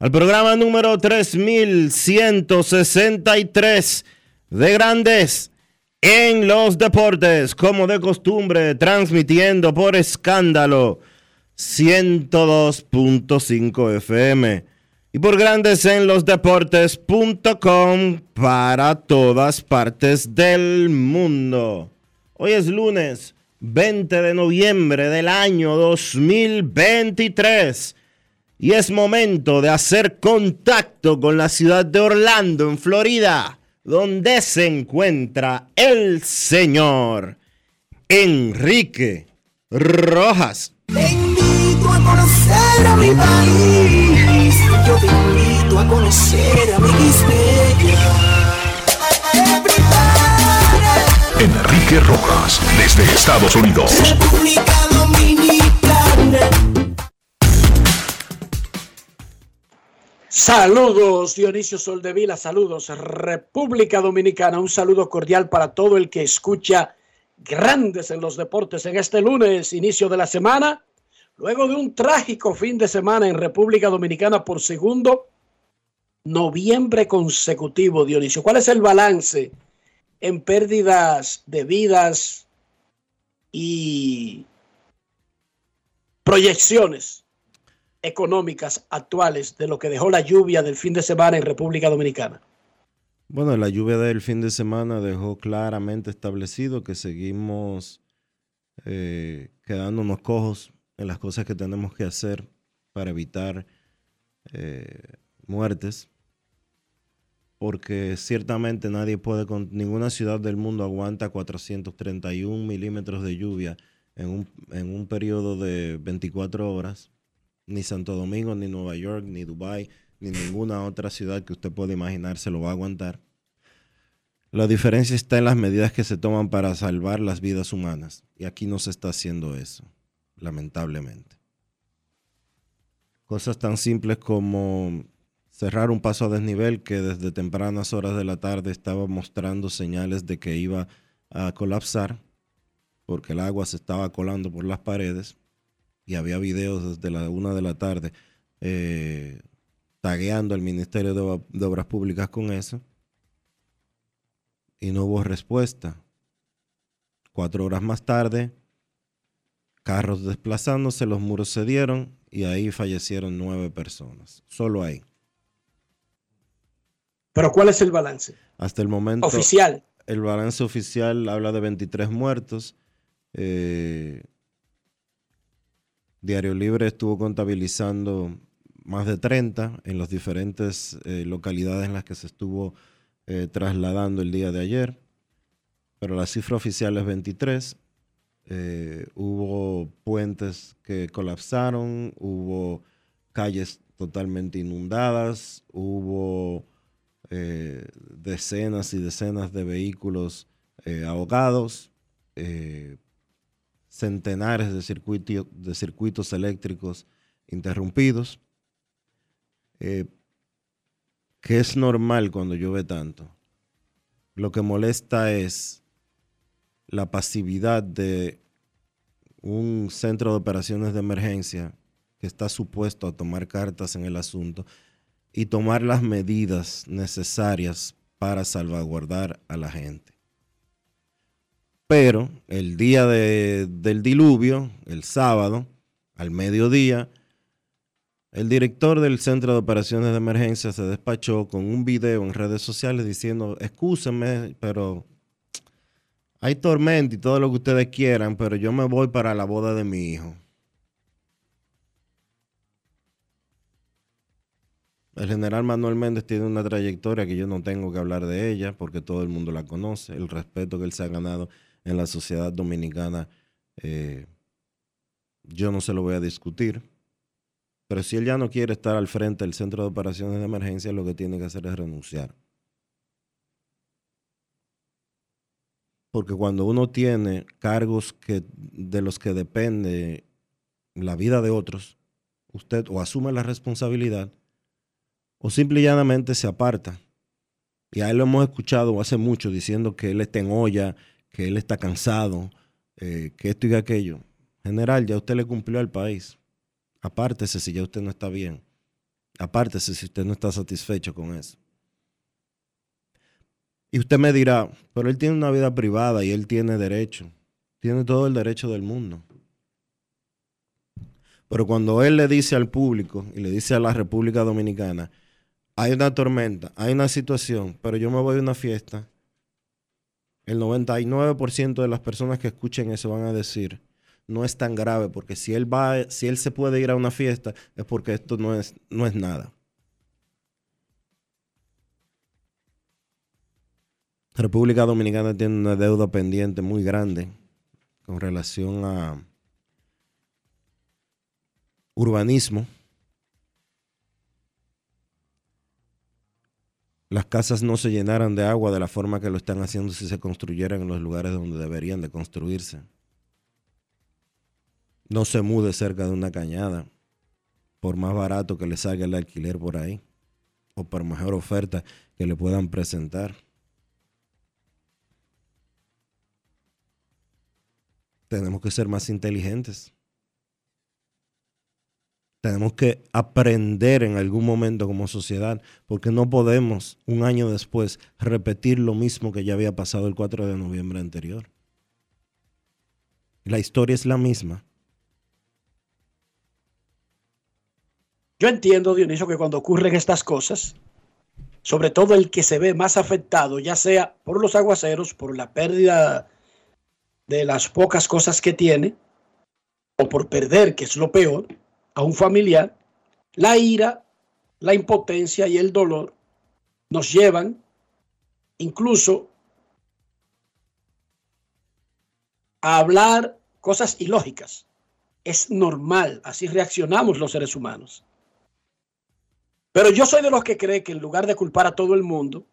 al programa número 3163 de Grandes en los Deportes, como de costumbre, transmitiendo por escándalo 102.5 FM y por Grandes en los Deportes.com para todas partes del mundo. Hoy es lunes 20 de noviembre del año 2023. Y es momento de hacer contacto con la ciudad de Orlando, en Florida, donde se encuentra el señor Enrique Rojas. Te invito a conocer a mi país. Yo te invito a conocer a mi Enrique Rojas, desde Estados Unidos. República Dominicana. Saludos Dionisio Soldevila, saludos República Dominicana, un saludo cordial para todo el que escucha Grandes en los Deportes en este lunes, inicio de la semana, luego de un trágico fin de semana en República Dominicana por segundo noviembre consecutivo, Dionisio. ¿Cuál es el balance en pérdidas de vidas y proyecciones económicas actuales de lo que dejó la lluvia del fin de semana en República Dominicana? Bueno, la lluvia del fin de semana dejó claramente establecido que seguimos eh, quedándonos cojos en las cosas que tenemos que hacer para evitar eh, muertes, porque ciertamente nadie puede, con ninguna ciudad del mundo aguanta 431 milímetros de lluvia en un, en un periodo de 24 horas, ni Santo Domingo, ni Nueva York, ni Dubái, ni ninguna otra ciudad que usted pueda imaginar se lo va a aguantar. La diferencia está en las medidas que se toman para salvar las vidas humanas. Y aquí no se está haciendo eso, lamentablemente. Cosas tan simples como cerrar un paso a desnivel que desde tempranas horas de la tarde estaba mostrando señales de que iba a colapsar porque el agua se estaba colando por las paredes y había videos desde la una de la tarde eh, tagueando al Ministerio de, Ob- de Obras Públicas con eso y no hubo respuesta. Cuatro horas más tarde, carros desplazándose, los muros cedieron y ahí fallecieron nueve personas. Solo ahí. Pero ¿cuál es el balance Hasta el momento, oficial? el balance oficial habla de 23 muertos. Eh, Diario Libre estuvo contabilizando más de 30 en las diferentes eh, localidades en las que se estuvo eh, trasladando el día de ayer, pero la cifra oficial es 23. Eh, hubo puentes que colapsaron, hubo calles totalmente inundadas, hubo decenas y decenas de vehículos eh, ahogados. Centenares de, circuitos, de circuitos eléctricos interrumpidos, eh, que es normal cuando llueve tanto. Lo que molesta es la pasividad de un centro de operaciones de emergencia que está supuesto a tomar cartas en el asunto y tomar las medidas necesarias para salvaguardar a la gente. Pero el día del diluvio, el sábado, al mediodía, el director del Centro de Operaciones de Emergencia se despachó con un video en redes sociales diciendo, excúsenme, pero hay tormenta y todo lo que ustedes quieran, pero yo me voy para la boda de mi hijo. El general Manuel Méndez tiene una trayectoria que yo no tengo que hablar de ella porque todo el mundo la conoce, el respeto que él se ha ganado en la sociedad dominicana, eh, yo no se lo voy a discutir. Pero si él ya no quiere estar al frente del centro de operaciones de emergencia, lo que tiene que hacer es renunciar. Porque cuando uno tiene cargos que, de los que depende la vida de otros, usted o asume la responsabilidad o simple y llanamente se aparta. Y a él lo hemos escuchado hace mucho diciendo que él está en olla, que él está cansado, eh, que esto y aquello. General, ya usted le cumplió al país. Apártese si ya usted no está bien. Apártese si usted no está satisfecho con eso. Y usted me dirá, pero él tiene una vida privada y él tiene derecho. Tiene todo el derecho del mundo. Pero cuando él le dice al público y le dice a la República Dominicana, hay una tormenta, hay una situación, pero yo me voy a una fiesta, el 99% de las personas que escuchen eso van a decir, no es tan grave, porque si él va, si él se puede ir a una fiesta, es porque esto no es, no es nada. República Dominicana tiene una deuda pendiente muy grande con relación a urbanismo. Las casas no se llenaran de agua de la forma que lo están haciendo si se construyeran en los lugares donde deberían de construirse. No se mude cerca de una cañada, por más barato que le salga el alquiler por ahí, o por mejor oferta que le puedan presentar. Tenemos que ser más inteligentes. Tenemos que aprender en algún momento como sociedad, porque no podemos un año después repetir lo mismo que ya había pasado el 4 de noviembre anterior. La historia es la misma. Yo entiendo, Dionisio, que cuando ocurren estas cosas, sobre todo el que se ve más afectado, ya sea por los aguaceros, por la pérdida de las pocas cosas que tiene, o por perder, que es lo peor, a un familiar, la ira, la impotencia y el dolor nos llevan incluso a hablar cosas ilógicas. Es normal, así reaccionamos los seres humanos. Pero yo soy de los que cree que en lugar de culpar a todo el mundo,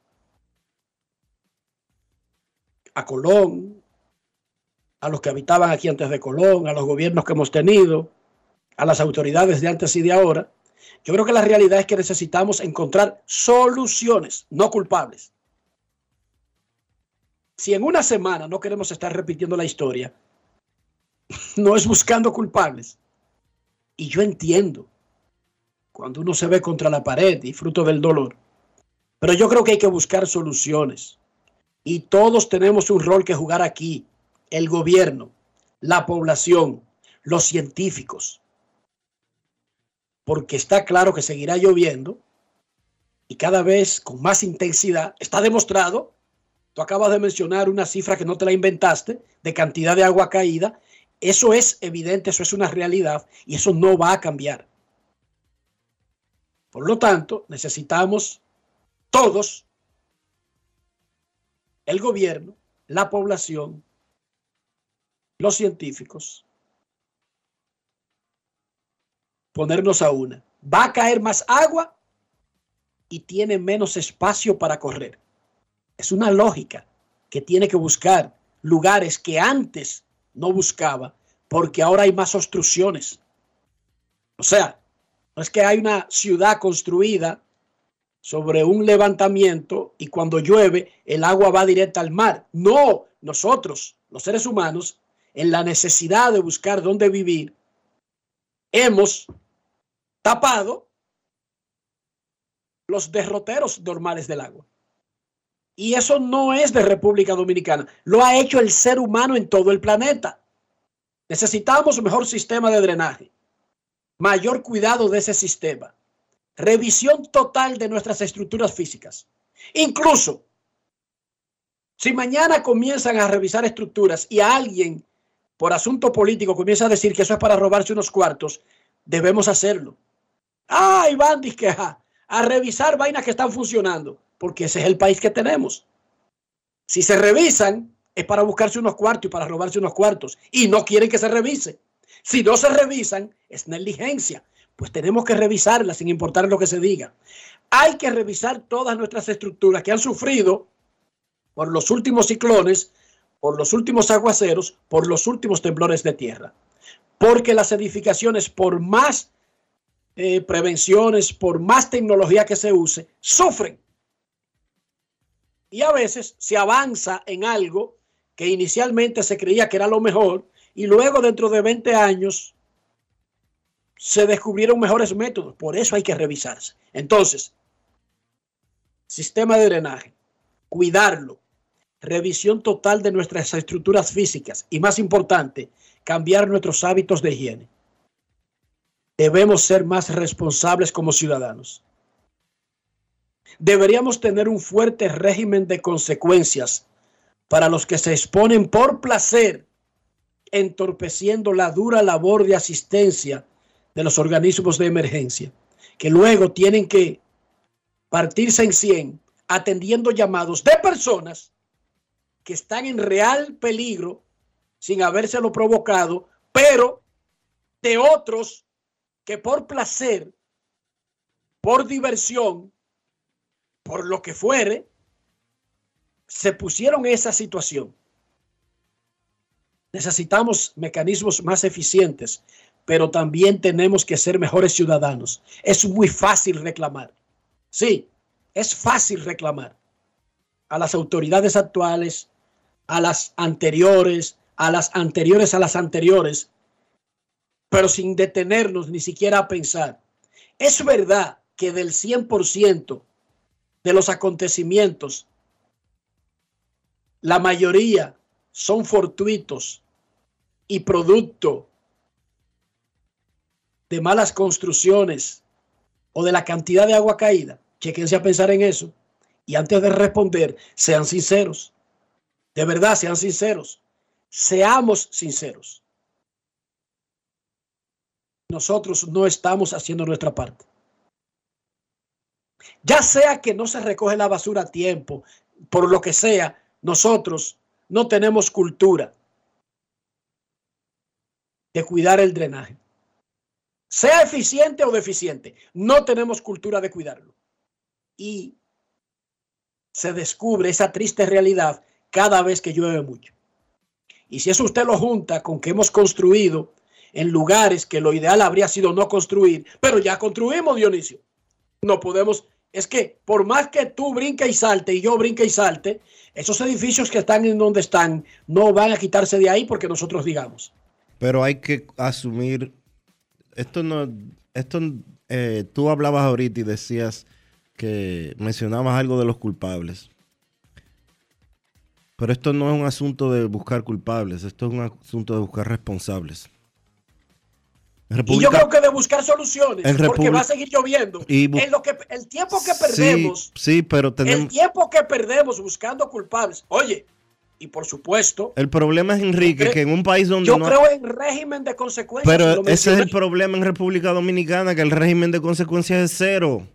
a Colón, a los que habitaban aquí antes de Colón, a los gobiernos que hemos tenido, a las autoridades de antes y de ahora, yo creo que la realidad es que necesitamos encontrar soluciones, no culpables. Si en una semana no queremos estar repitiendo la historia, no es buscando culpables. Y yo entiendo cuando uno se ve contra la pared y fruto del dolor. Pero yo creo que hay que buscar soluciones. Y todos tenemos un rol que jugar aquí. El gobierno, la población, los científicos. Porque está claro que seguirá lloviendo y cada vez con más intensidad. Está demostrado. Tú acabas de mencionar una cifra que no te la inventaste de cantidad de agua caída. Eso es evidente, eso es una realidad y eso no va a cambiar. Por lo tanto, necesitamos todos, el gobierno, la población, los científicos, ponernos a una. Va a caer más agua y tiene menos espacio para correr. Es una lógica que tiene que buscar lugares que antes no buscaba porque ahora hay más obstrucciones. O sea, no es que hay una ciudad construida sobre un levantamiento y cuando llueve el agua va directa al mar. No, nosotros, los seres humanos, en la necesidad de buscar dónde vivir, hemos tapado los derroteros normales del agua. Y eso no es de República Dominicana, lo ha hecho el ser humano en todo el planeta. Necesitamos un mejor sistema de drenaje, mayor cuidado de ese sistema revisión total de nuestras estructuras físicas. Incluso, si mañana comienzan a revisar estructuras y alguien por asunto político comienza a decir que eso es para robarse unos cuartos, debemos hacerlo. Ah, Iván dice a, a revisar vainas que están funcionando, porque ese es el país que tenemos. Si se revisan, es para buscarse unos cuartos y para robarse unos cuartos, y no quieren que se revise. Si no se revisan, es negligencia pues tenemos que revisarla sin importar lo que se diga. Hay que revisar todas nuestras estructuras que han sufrido por los últimos ciclones, por los últimos aguaceros, por los últimos temblores de tierra. Porque las edificaciones, por más eh, prevenciones, por más tecnología que se use, sufren. Y a veces se avanza en algo que inicialmente se creía que era lo mejor y luego dentro de 20 años se descubrieron mejores métodos. Por eso hay que revisarse. Entonces, sistema de drenaje, cuidarlo, revisión total de nuestras estructuras físicas y más importante, cambiar nuestros hábitos de higiene. Debemos ser más responsables como ciudadanos. Deberíamos tener un fuerte régimen de consecuencias para los que se exponen por placer, entorpeciendo la dura labor de asistencia de los organismos de emergencia, que luego tienen que partirse en 100 atendiendo llamados de personas que están en real peligro sin habérselo provocado, pero de otros que por placer, por diversión, por lo que fuere, se pusieron en esa situación. Necesitamos mecanismos más eficientes pero también tenemos que ser mejores ciudadanos. Es muy fácil reclamar. Sí, es fácil reclamar a las autoridades actuales, a las anteriores, a las anteriores, a las anteriores, pero sin detenernos ni siquiera a pensar. Es verdad que del 100% de los acontecimientos, la mayoría son fortuitos y producto de malas construcciones o de la cantidad de agua caída, chequense a pensar en eso. Y antes de responder, sean sinceros. De verdad, sean sinceros. Seamos sinceros. Nosotros no estamos haciendo nuestra parte. Ya sea que no se recoge la basura a tiempo, por lo que sea, nosotros no tenemos cultura de cuidar el drenaje sea eficiente o deficiente, no tenemos cultura de cuidarlo. Y se descubre esa triste realidad cada vez que llueve mucho. Y si eso usted lo junta con que hemos construido en lugares que lo ideal habría sido no construir, pero ya construimos, Dionisio. No podemos, es que por más que tú brinque y salte y yo brinque y salte, esos edificios que están en donde están no van a quitarse de ahí porque nosotros digamos. Pero hay que asumir esto no, esto, eh, tú hablabas ahorita y decías que mencionabas algo de los culpables. Pero esto no es un asunto de buscar culpables, esto es un asunto de buscar responsables. Y yo creo que de buscar soluciones, porque va a seguir lloviendo. Y en lo que, el tiempo que perdemos, sí, pero tenemos... el tiempo que perdemos buscando culpables. Oye, y por supuesto. El problema es, Enrique, que en un país donde. Yo creo en régimen de consecuencias. Pero ese es el problema en República Dominicana, que el régimen de consecuencias es cero.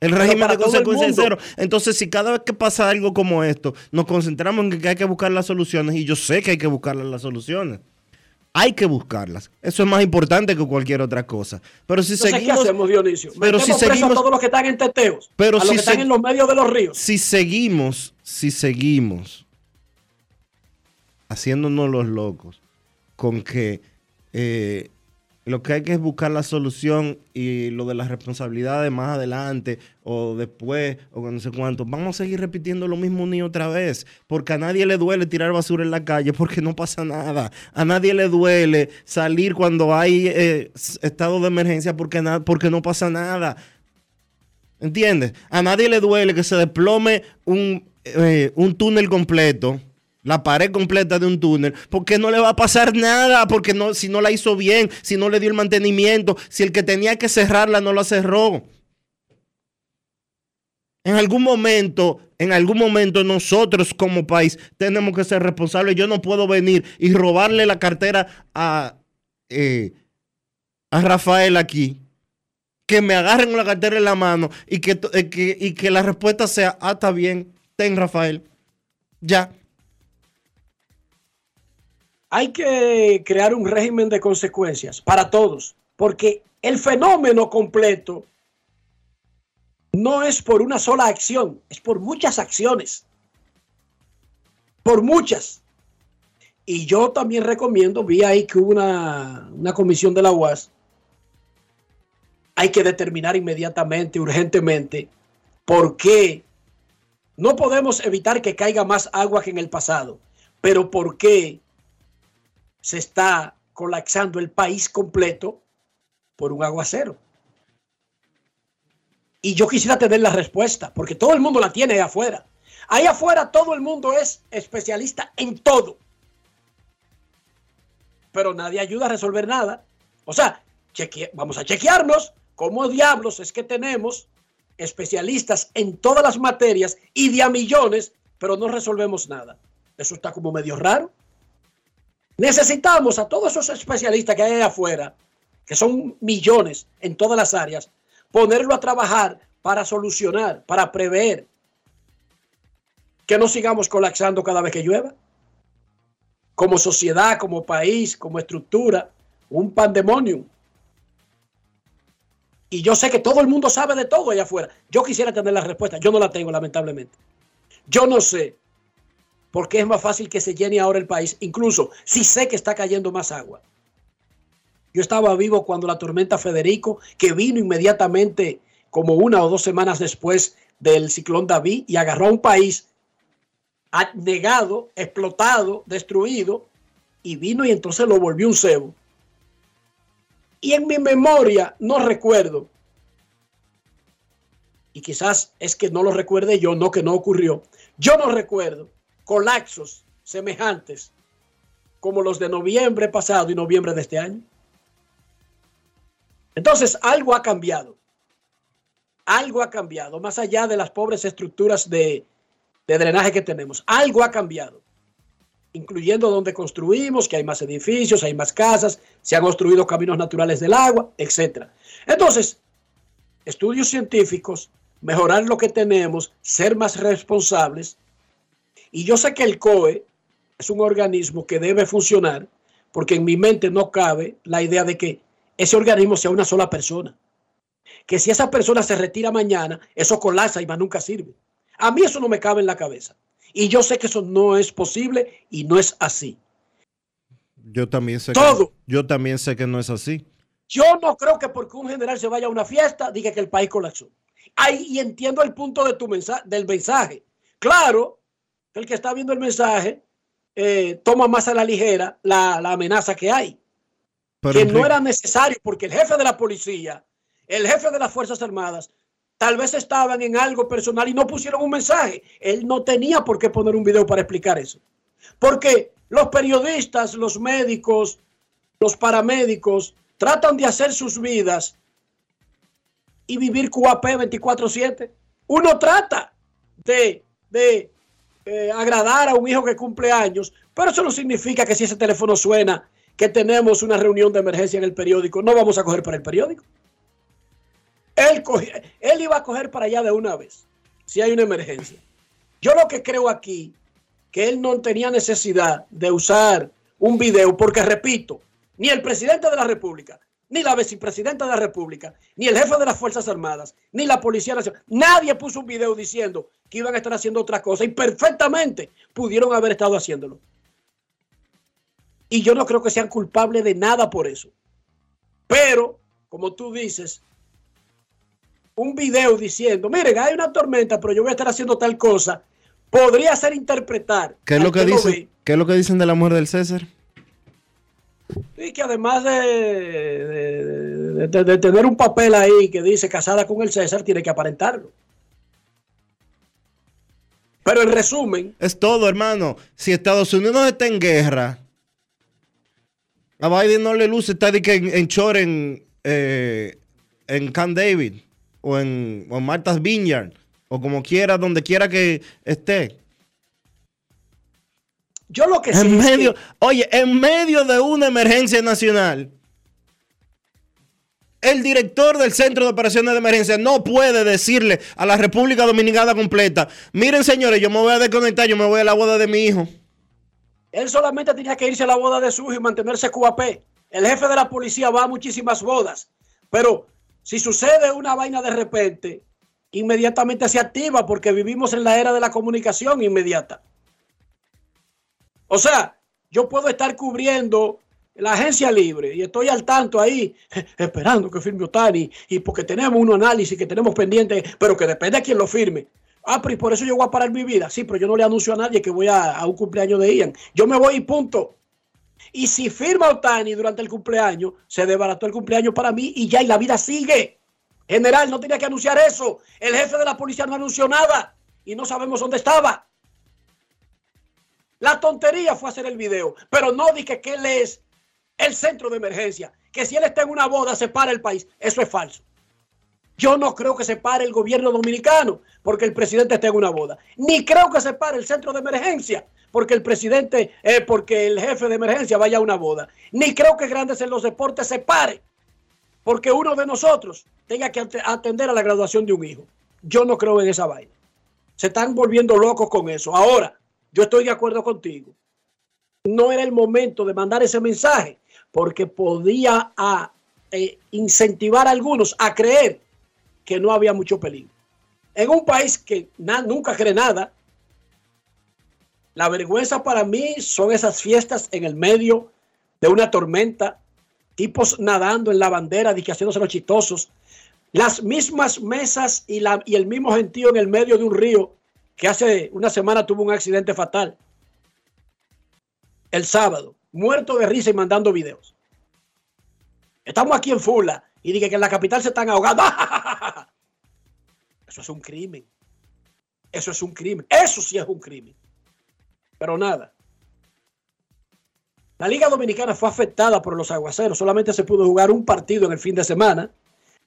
El régimen de consecuencias es cero. Entonces, si cada vez que pasa algo como esto, nos concentramos en que hay que buscar las soluciones, y yo sé que hay que buscar las soluciones. Hay que buscarlas. Eso es más importante que cualquier otra cosa. Pero si seguimos. ¿Qué hacemos, Dionisio? Pero si seguimos. A todos los que están en teteos. Pero a los que están en los medios de los ríos. Si seguimos, si seguimos haciéndonos los locos con que eh, lo que hay que es buscar la solución y lo de las responsabilidades más adelante o después o no sé cuánto. Vamos a seguir repitiendo lo mismo ni otra vez, porque a nadie le duele tirar basura en la calle porque no pasa nada. A nadie le duele salir cuando hay eh, estado de emergencia porque, porque no pasa nada. ¿Entiendes? A nadie le duele que se desplome un, eh, un túnel completo la pared completa de un túnel, porque no le va a pasar nada, porque no, si no la hizo bien, si no le dio el mantenimiento, si el que tenía que cerrarla no la cerró. En algún momento, en algún momento nosotros como país tenemos que ser responsables. Yo no puedo venir y robarle la cartera a, eh, a Rafael aquí. Que me agarren la cartera en la mano y que, eh, que, y que la respuesta sea, ah, está bien, ten Rafael. Ya hay que crear un régimen de consecuencias para todos, porque el fenómeno completo no es por una sola acción, es por muchas acciones. Por muchas. Y yo también recomiendo, vi ahí que hubo una, una comisión de la UAS, hay que determinar inmediatamente, urgentemente, por qué no podemos evitar que caiga más agua que en el pasado, pero por qué se está colapsando el país completo por un aguacero. Y yo quisiera tener la respuesta, porque todo el mundo la tiene ahí afuera. Ahí afuera todo el mundo es especialista en todo. Pero nadie ayuda a resolver nada. O sea, vamos a chequearnos cómo diablos es que tenemos especialistas en todas las materias y de a millones, pero no resolvemos nada. Eso está como medio raro. Necesitamos a todos esos especialistas que hay ahí afuera, que son millones en todas las áreas, ponerlo a trabajar para solucionar, para prever que no sigamos colapsando cada vez que llueva. Como sociedad, como país, como estructura, un pandemonium. Y yo sé que todo el mundo sabe de todo allá afuera. Yo quisiera tener la respuesta. Yo no la tengo, lamentablemente. Yo no sé porque es más fácil que se llene ahora el país, incluso si sé que está cayendo más agua. Yo estaba vivo cuando la tormenta Federico, que vino inmediatamente como una o dos semanas después del ciclón David y agarró a un país negado, explotado, destruido, y vino y entonces lo volvió un cebo. Y en mi memoria no recuerdo, y quizás es que no lo recuerde yo, no que no ocurrió, yo no recuerdo colapsos semejantes como los de noviembre pasado y noviembre de este año. Entonces, algo ha cambiado. Algo ha cambiado, más allá de las pobres estructuras de, drenaje que tenemos. Algo ha cambiado, incluyendo donde construimos, que hay más edificios, hay más casas, se han construido caminos naturales del agua, etc. Entonces, estudios científicos, mejorar lo que tenemos, ser más responsables y yo sé que el COE es un organismo que debe funcionar porque en mi mente no cabe la idea de que ese organismo sea una sola persona. Que si esa persona se retira mañana, eso colapsa y más nunca sirve. A mí eso no me cabe en la cabeza. Y yo sé que eso no es posible y no es así. Yo también sé Todo. Que, yo también sé que no es así. Yo no creo que porque un general se vaya a una fiesta diga que el país colapsó. Ahí y entiendo el punto de tu mensaje, del mensaje. Claro, el que está viendo el mensaje eh, toma más a la ligera la, amenaza que hay. que no era necesario porque el jefe de la policía, el jefe de las Fuerzas Armadas, tal vez estaban en algo personal y no pusieron un mensaje. Él no tenía por qué poner un video para explicar eso. Porque los periodistas, los médicos, los paramédicos tratan de hacer sus vidas y vivir QAP 24/7. Uno trata de, de eh, agradar a un hijo que cumple años, pero eso no significa que si ese teléfono suena, que tenemos una reunión de emergencia en el periódico, no vamos a coger para el periódico. Él, él iba a coger para allá de una vez, si hay una emergencia. Yo lo que creo aquí, que él no tenía necesidad de usar un video, porque repito, ni el presidente de la República, ni la vicepresidenta de la República, ni el jefe de las Fuerzas Armadas, ni la Policía Nacional. Nadie puso un video diciendo que iban a estar haciendo otra cosa y perfectamente pudieron haber estado haciéndolo. Y yo no creo que sean culpables de nada por eso. Pero, como tú dices, un video diciendo, miren, hay una tormenta, pero yo voy a estar haciendo tal cosa, podría ser interpretar. ¿Qué es lo que, dicen, ¿qué es lo que dicen de la mujer del César? Y que además de, de, tener un papel ahí que dice casada con el César, tiene que aparentarlo. Pero en resumen. Es todo, hermano. Si Estados Unidos está en guerra, a Biden no le luce estar en, en short en, eh, en Camp David o en, o en Martha's Vineyard o como quiera, donde quiera que esté. Yo lo que en medio, Oye, en medio de una emergencia nacional, el director del Centro de Operaciones de Emergencia no puede decirle a la República Dominicana completa, miren señores, yo me voy a desconectar, yo me voy a la boda de mi hijo. Él solamente tenía que irse a la boda de su hijo y mantenerse QAP. El jefe de la policía va a muchísimas bodas, pero si sucede una vaina de repente, inmediatamente se activa porque vivimos en la era de la comunicación inmediata. O sea, yo puedo estar cubriendo la agencia libre y estoy al tanto ahí esperando que firme Otani y porque tenemos un análisis que tenemos pendiente, pero que depende de quién lo firme. Ah, pero y por eso yo voy a parar mi vida. Sí, pero yo no le anuncio a nadie que voy a, un cumpleaños de Ian. Yo me voy y punto. Y si firma Otani durante el cumpleaños, se desbarató el cumpleaños para mí y ya, y la vida sigue. General, no tenía que anunciar eso. El jefe de la policía no anunció nada y no sabemos dónde estaba. La tontería fue hacer el video, pero no dije que él es el centro de emergencia, que si él está en una boda se para el país. Eso es falso. Yo no creo que se pare el gobierno dominicano porque el presidente esté en una boda. Ni creo que se pare el centro de emergencia porque el presidente, eh, porque el jefe de emergencia vaya a una boda. Ni creo que Grandes en los Deportes se pare porque uno de nosotros tenga que atender a la graduación de un hijo. Yo no creo en esa vaina. Se están volviendo locos con eso. Ahora, yo estoy de acuerdo contigo. No era el momento de mandar ese mensaje porque podía a, eh, incentivar a algunos a creer que no había mucho peligro. En un país que nunca cree nada, la vergüenza para mí son esas fiestas en el medio de una tormenta, tipos nadando en la bandera, haciéndose los chistosos, las mismas mesas y el mismo gentío en el medio de un río que hace una semana tuvo un accidente fatal. El sábado, muerto de risa y mandando videos. Estamos aquí en Fula y dije que en la capital se están ahogando. Eso es un crimen. Eso es un crimen. Eso sí es un crimen. Pero nada. La Liga Dominicana fue afectada por los aguaceros. Solamente se pudo jugar un partido en el fin de semana.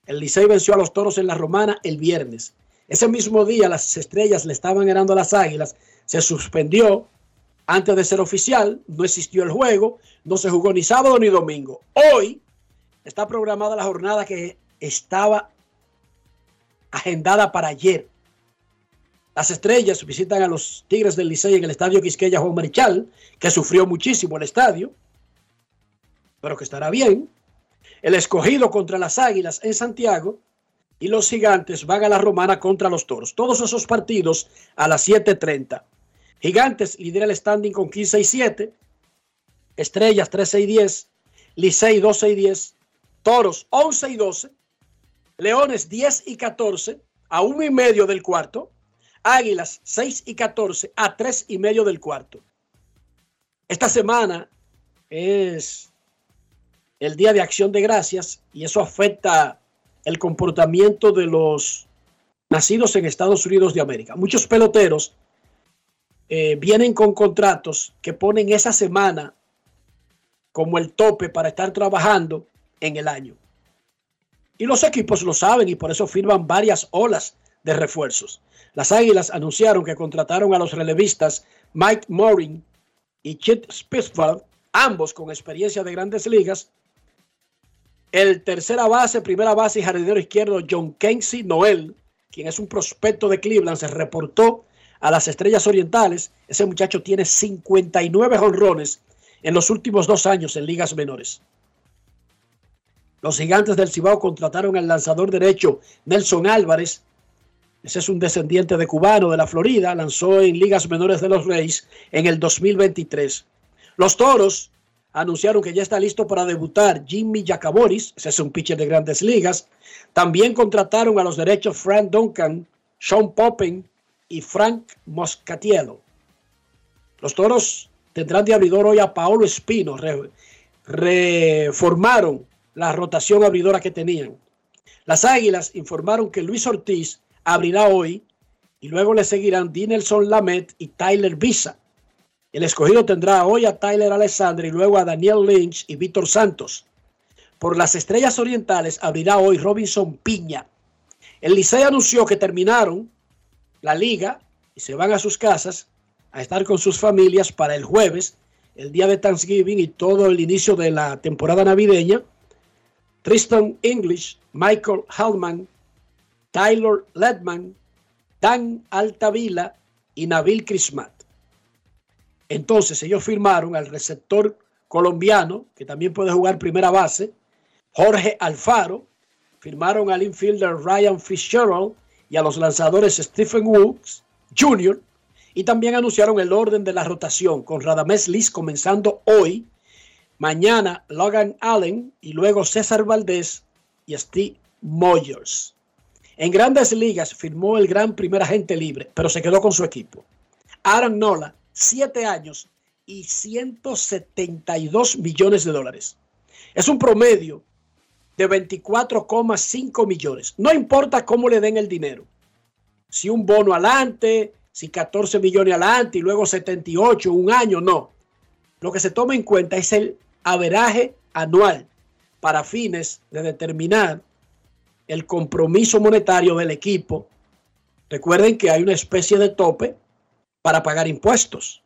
El Licey venció a los toros en la Romana el viernes. Ese mismo día las estrellas le estaban ganando a las águilas. Se suspendió antes de ser oficial. No existió el juego. No se jugó ni sábado ni domingo. Hoy está programada la jornada que estaba agendada para ayer. Las estrellas visitan a los Tigres del Licey en el estadio Quisqueya Juan Marichal, que sufrió muchísimo el estadio, pero que estará bien. El escogido contra las Águilas en Santiago y los Gigantes van a la Romana contra los Toros. Todos esos partidos a las 7:30. Gigantes lidera el standing con 15 y 7. Estrellas 13 y 10. Licey 12 y 10. Toros 11 y 12. Leones 10 y 14 a 1 y medio del cuarto. Águilas 6 y 14 a 3 y medio del cuarto. Esta semana es el Día de Acción de Gracias y eso afecta el comportamiento de los nacidos en Estados Unidos de América. Muchos peloteros eh, vienen con contratos que ponen esa semana como el tope para estar trabajando en el año. Y los equipos lo saben y por eso firman varias olas de refuerzos. Las Águilas anunciaron que contrataron a los relevistas Mike Morin y Chet Spitzfeld, ambos con experiencia de grandes ligas, el tercera base, primera base y jardinero izquierdo John Kenzie Noel, quien es un prospecto de Cleveland, se reportó a las Estrellas Orientales. Ese muchacho tiene 59 honrones en los últimos dos años en ligas menores. Los gigantes del Cibao contrataron al lanzador derecho Nelson Álvarez. Ese es un descendiente de cubano de la Florida. Lanzó en ligas menores de los Reyes en el 2023. Los toros anunciaron que ya está listo para debutar Jimmy Jacaboris, ese es un pitcher de grandes ligas. También contrataron a los derechos Frank Duncan, Sean Poppen y Frank Moscatielo. Los toros tendrán de abridor hoy a Paolo Espino. reformaron la rotación abridora que tenían. Las Águilas informaron que Luis Ortiz abrirá hoy y luego le seguirán Dinelson Lamet y Tyler Visa. El escogido tendrá hoy a Tyler Alexander y luego a Daniel Lynch y Víctor Santos. Por las estrellas orientales abrirá hoy Robinson Piña. El Licey anunció que terminaron la liga y se van a sus casas a estar con sus familias para el jueves, el día de Thanksgiving y todo el inicio de la temporada navideña. Tristan English, Michael Hellman, Tyler Ledman, Dan Altavila y Nabil Crismat. Entonces ellos firmaron al receptor colombiano, que también puede jugar primera base, Jorge Alfaro, firmaron al infielder Ryan Fitzgerald y a los lanzadores Stephen Woods Jr. Y también anunciaron el orden de la rotación con Radamés Liz comenzando hoy, mañana Logan Allen y luego César Valdés y Steve Moyers. En grandes ligas firmó el gran primer agente libre, pero se quedó con su equipo. Aaron Nola siete años y 172 millones de dólares. Es un promedio de 24,5 millones. No importa cómo le den el dinero. Si un bono adelante, si 14 millones adelante y luego 78, un año, no. Lo que se toma en cuenta es el averaje anual para fines de determinar el compromiso monetario del equipo. Recuerden que hay una especie de tope para pagar impuestos.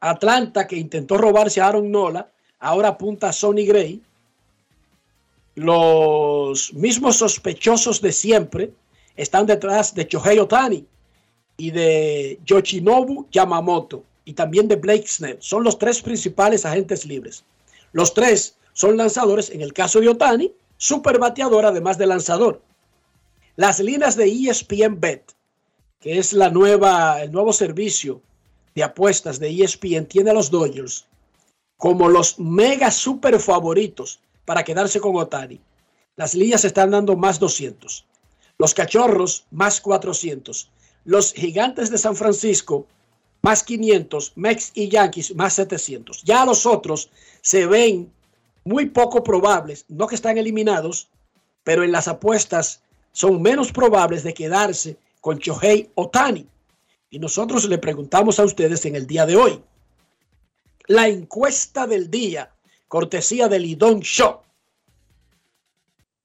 Atlanta, que intentó robarse a Aaron Nola, ahora apunta a Sonny Gray. Los mismos sospechosos de siempre están detrás de Chohei Otani y de Yoshinobu Yamamoto y también de Blake Snell. Son los tres principales agentes libres. Los tres son lanzadores, en el caso de Otani, super bateador además de lanzador. Las líneas de ESPN Bet que es la nueva, el nuevo servicio de apuestas de ESPN, tiene a los Dodgers como los mega super favoritos para quedarse con Otani. Las líneas están dando más 200. Los cachorros más 400. Los gigantes de San Francisco más 500. Mex y Yankees más 700. Ya los otros se ven muy poco probables, no que están eliminados, pero en las apuestas son menos probables de quedarse con Otani. Y nosotros le preguntamos a ustedes en el día de hoy. La encuesta del día, cortesía del Lidón Show.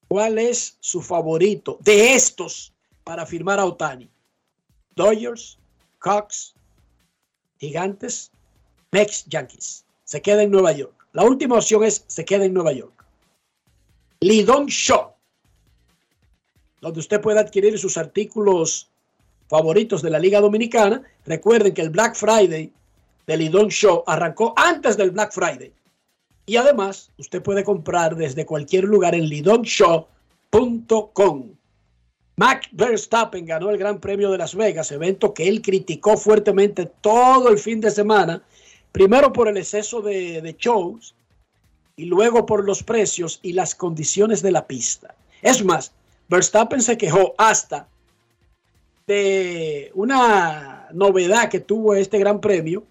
¿Cuál es su favorito de estos para firmar a Otani? Dodgers, Cox, Gigantes, Mex, Yankees. Se queda en Nueva York. La última opción es se queda en Nueva York. Lidón Show donde usted puede adquirir sus artículos favoritos de la Liga Dominicana. Recuerden que el Black Friday del Lidón Show arrancó antes del Black Friday. Y además, usted puede comprar desde cualquier lugar en lidonshow.com. Max Verstappen ganó el Gran Premio de Las Vegas, evento que él criticó fuertemente todo el fin de semana, primero por el exceso de, de shows y luego por los precios y las condiciones de la pista. Es más, Verstappen se quejó hasta de una novedad que tuvo este gran premio.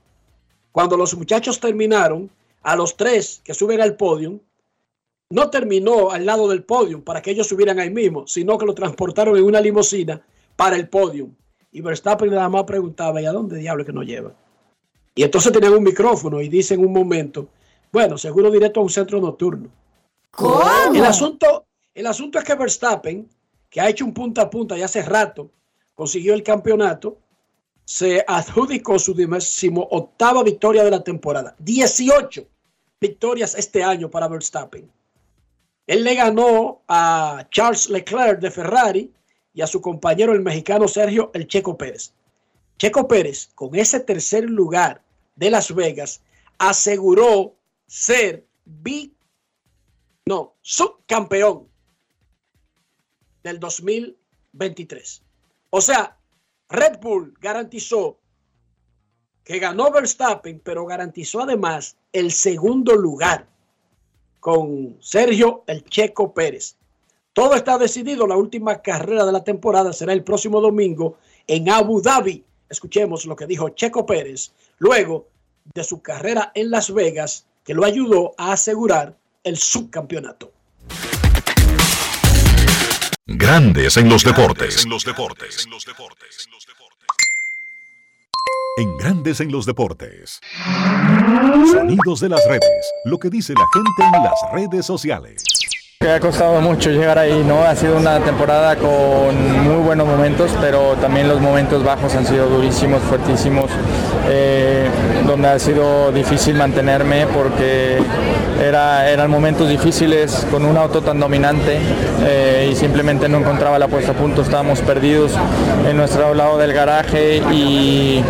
Cuando los muchachos terminaron, a los tres que suben al podio, no terminó al lado del podio para que ellos subieran ahí mismo, sino que lo transportaron en una limusina para el podio. Y Verstappen nada más preguntaba, ¿y a dónde diablo que nos lleva? Y entonces tenían un micrófono y dice en un momento, bueno, seguro directo a un centro nocturno. ¿Cómo? El asunto el asunto es que Verstappen, que ha hecho un punta a punta y hace rato consiguió el campeonato, se adjudicó su octava victoria de la temporada. 18 victorias este año para Verstappen. Él le ganó a Charles Leclerc de Ferrari y a su compañero el mexicano Sergio El Checo Pérez. Checo Pérez, con ese tercer lugar de Las Vegas, aseguró ser no, subcampeón del 2023. O sea, Red Bull garantizó que ganó Verstappen, pero garantizó además el segundo lugar con Sergio El Checo Pérez. Todo está decidido. La última carrera de la temporada será el próximo domingo en Abu Dhabi. Escuchemos lo que dijo Checo Pérez luego de su carrera en Las Vegas, que lo ayudó a asegurar el subcampeonato. Grandes en los deportes. En los deportes. En Grandes en los deportes. Sonidos de las redes. Lo que dice la gente en las redes sociales. Que ha costado mucho llegar ahí, ¿no? Ha sido una temporada con muy buenos momentos, pero también los momentos bajos han sido durísimos, fuertísimos, eh, donde ha sido difícil mantenerme porque era, eran momentos difíciles con un auto tan dominante eh, y simplemente no encontraba la puesta a punto, estábamos perdidos en nuestro lado del garaje y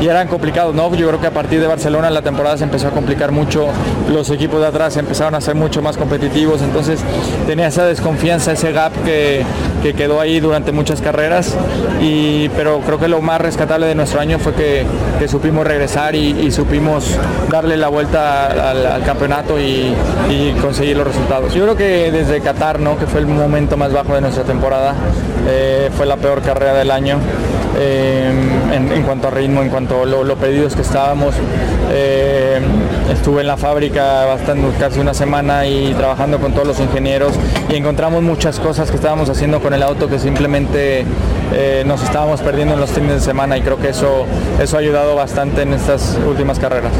y eran complicados, ¿no? Yo creo que a partir de Barcelona la temporada se empezó a complicar mucho, los equipos de atrás empezaron a ser mucho más competitivos, entonces tenía esa desconfianza, ese gap que, que quedó ahí durante muchas carreras, y, pero creo que lo más rescatable de nuestro año fue que, que supimos regresar y, supimos darle la vuelta al, campeonato y, conseguir los resultados. Yo creo que desde Qatar, ¿no? que fue el momento más bajo de nuestra temporada, eh, fue la peor carrera del año. Eh, en, cuanto a ritmo, en cuanto a lo, pedidos que estábamos. Eh, estuve en la fábrica bastante, casi una semana y trabajando con todos los ingenieros y encontramos muchas cosas que estábamos haciendo con el auto que simplemente eh, nos estábamos perdiendo en los fines de semana y creo que eso, eso ha ayudado bastante en estas últimas carreras.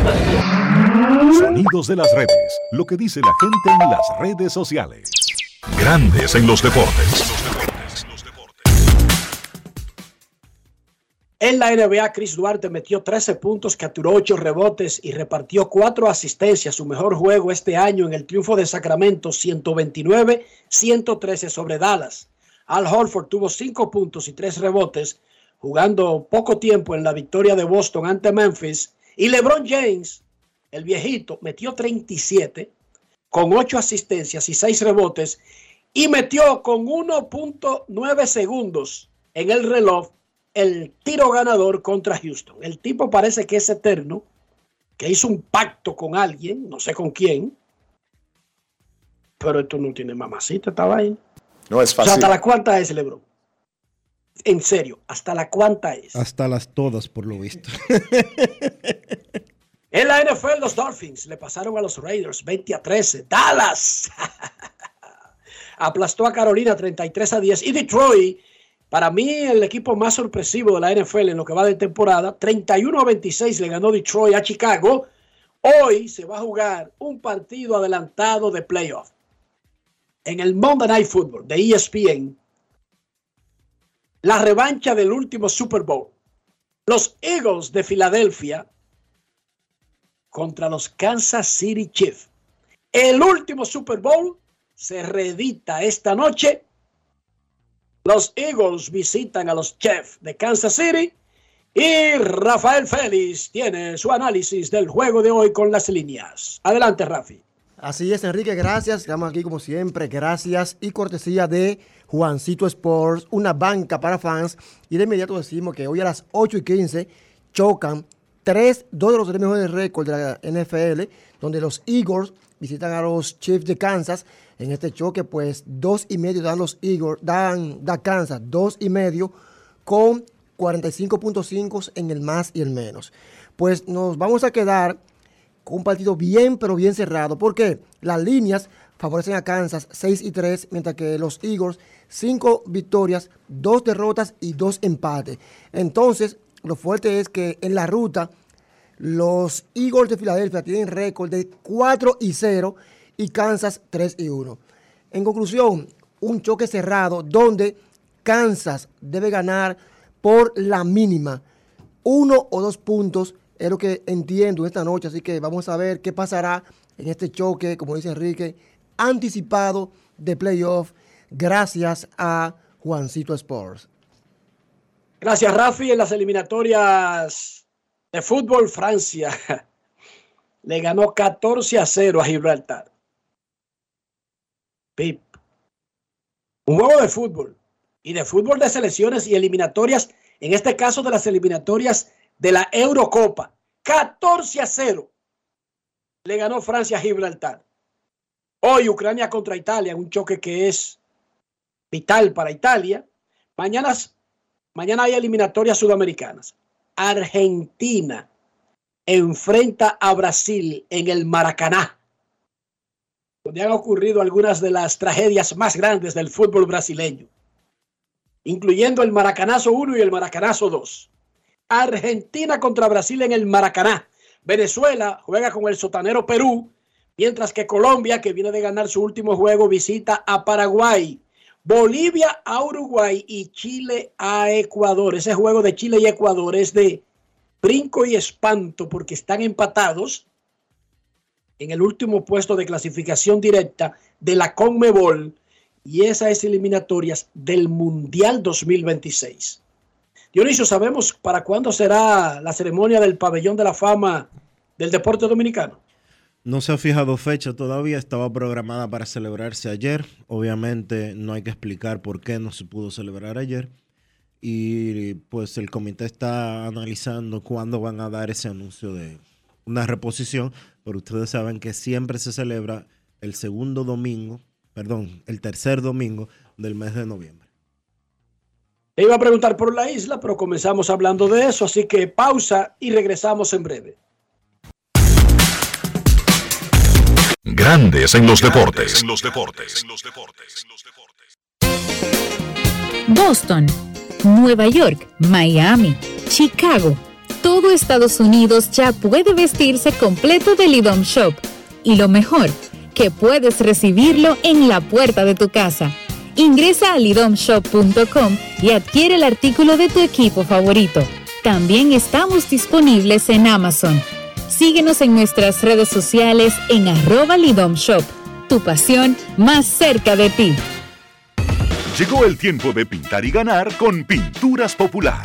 Sonidos de las redes, lo que dice la gente en las redes sociales. Grandes en los deportes. En la NBA, Chris Duarte metió 13 puntos, capturó 8 rebotes y repartió 4 asistencias, su mejor juego este año en el triunfo de Sacramento 129-113 sobre Dallas. Al Horford tuvo 5 puntos y 3 rebotes, jugando poco tiempo en la victoria de Boston ante Memphis. Y LeBron James, el viejito, metió 37 con 8 asistencias y 6 rebotes y metió con 1.9 segundos en el reloj el tiro ganador contra Houston. El tipo parece que es eterno, que hizo un pacto con alguien, no sé con quién, pero esto no tiene mamacita, estaba ahí. No es fácil. ¿Hasta la cuánta es, Lebron? En serio, ¿hasta la cuánta es? Hasta las todas, por lo visto. en la NFL, los Dolphins le pasaron a los Raiders 20 a 13. Dallas aplastó a Carolina 33 a 10 y Detroit para mí, el equipo más sorpresivo de la NFL en lo que va de temporada, 31 a 26 le ganó Detroit a Chicago. Hoy se va a jugar un partido adelantado de playoff. En el Monday Night Football de ESPN, la revancha del último Super Bowl. Los Eagles de Filadelfia contra los Kansas City Chiefs. El último Super Bowl se reedita esta noche los Eagles visitan a los Chiefs de Kansas City y Rafael Félix tiene su análisis del juego de hoy con las líneas. Adelante, Rafi. Así es, Enrique, gracias. Estamos aquí como siempre, gracias y cortesía de Juancito Sports, una banca para fans. Y de inmediato decimos que hoy a las 8 y 15 chocan tres, dos de los tres mejores récords de la NFL, donde los Eagles visitan a los Chiefs de Kansas en este choque, pues dos y medio dan los Eagles, dan, da Kansas, dos y medio con 45.5 en el más y el menos. Pues nos vamos a quedar con un partido bien, pero bien cerrado, porque las líneas favorecen a Kansas 6 y 3, mientras que los Eagles 5 victorias, 2 derrotas y 2 empates. Entonces, lo fuerte es que en la ruta los Eagles de Filadelfia tienen récord de 4 y 0 y Kansas 3 y 1. En conclusión, un choque cerrado donde Kansas debe ganar por la mínima. Uno o dos puntos es lo que entiendo esta noche, así que vamos a ver qué pasará en este choque, como dice Enrique, anticipado de playoff gracias a Juancito Sports. Gracias, Rafi. En las eliminatorias de fútbol, Francia le ganó 14 a 0 a Gibraltar. Pip. Un juego de fútbol y de fútbol de selecciones y eliminatorias, en este caso de las eliminatorias de la Eurocopa. 14 a 0 le ganó Francia a Gibraltar. Hoy Ucrania contra Italia, un choque que es vital para Italia. Mañana, mañana hay eliminatorias sudamericanas. Argentina enfrenta a Brasil en el Maracaná, donde han ocurrido algunas de las tragedias más grandes del fútbol brasileño, incluyendo el Maracanazo 1 y el Maracanazo 2. Argentina contra Brasil en el Maracaná. Venezuela juega con el sotanero Perú, mientras que Colombia, que viene de ganar su último juego, visita a Paraguay. Bolivia a Uruguay y Chile a Ecuador. Ese juego de Chile y Ecuador es de brinco y espanto porque están empatados en el último puesto de clasificación directa de la Conmebol y esa es eliminatorias del Mundial 2026. Dionisio, ¿sabemos para cuándo será la ceremonia del pabellón de la fama del deporte dominicano? No se ha fijado fecha todavía, estaba programada para celebrarse ayer. Obviamente no hay que explicar por qué no se pudo celebrar ayer y pues el comité está analizando cuándo van a dar ese anuncio de una reposición, pero ustedes saben que siempre se celebra el segundo domingo, perdón, el tercer domingo del mes de noviembre. Iba a preguntar por la isla, pero comenzamos hablando de eso, así que pausa y regresamos en breve. Grandes en los deportes. En los deportes. Boston Nueva York, Miami, Chicago. Todo Estados Unidos ya puede vestirse completo del IDOM Shop. Y lo mejor, que puedes recibirlo en la puerta de tu casa. Ingresa a lidomshop.com y adquiere el artículo de tu equipo favorito. También estamos disponibles en Amazon. Síguenos en nuestras redes sociales en arroba lidomshop. Tu pasión más cerca de ti. Llegó el tiempo de pintar y ganar con Pinturas Popular.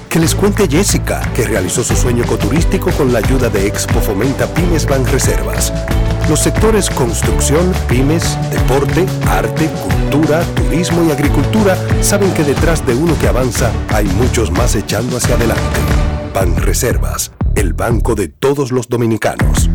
Que les cuente Jessica, que realizó su sueño ecoturístico con la ayuda de Expo Fomenta Pymes Ban Reservas. Los sectores construcción, pymes, deporte, arte, cultura, turismo y agricultura saben que detrás de uno que avanza hay muchos más echando hacia adelante. Ban Reservas, el banco de todos los dominicanos.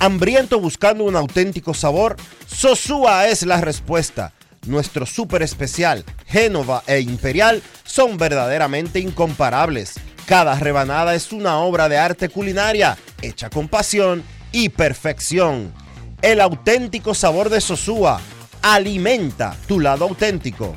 Hambriento buscando un auténtico sabor, Sosúa es la respuesta. Nuestro súper especial, Génova e Imperial, son verdaderamente incomparables. Cada rebanada es una obra de arte culinaria, hecha con pasión y perfección. El auténtico sabor de Sosúa alimenta tu lado auténtico.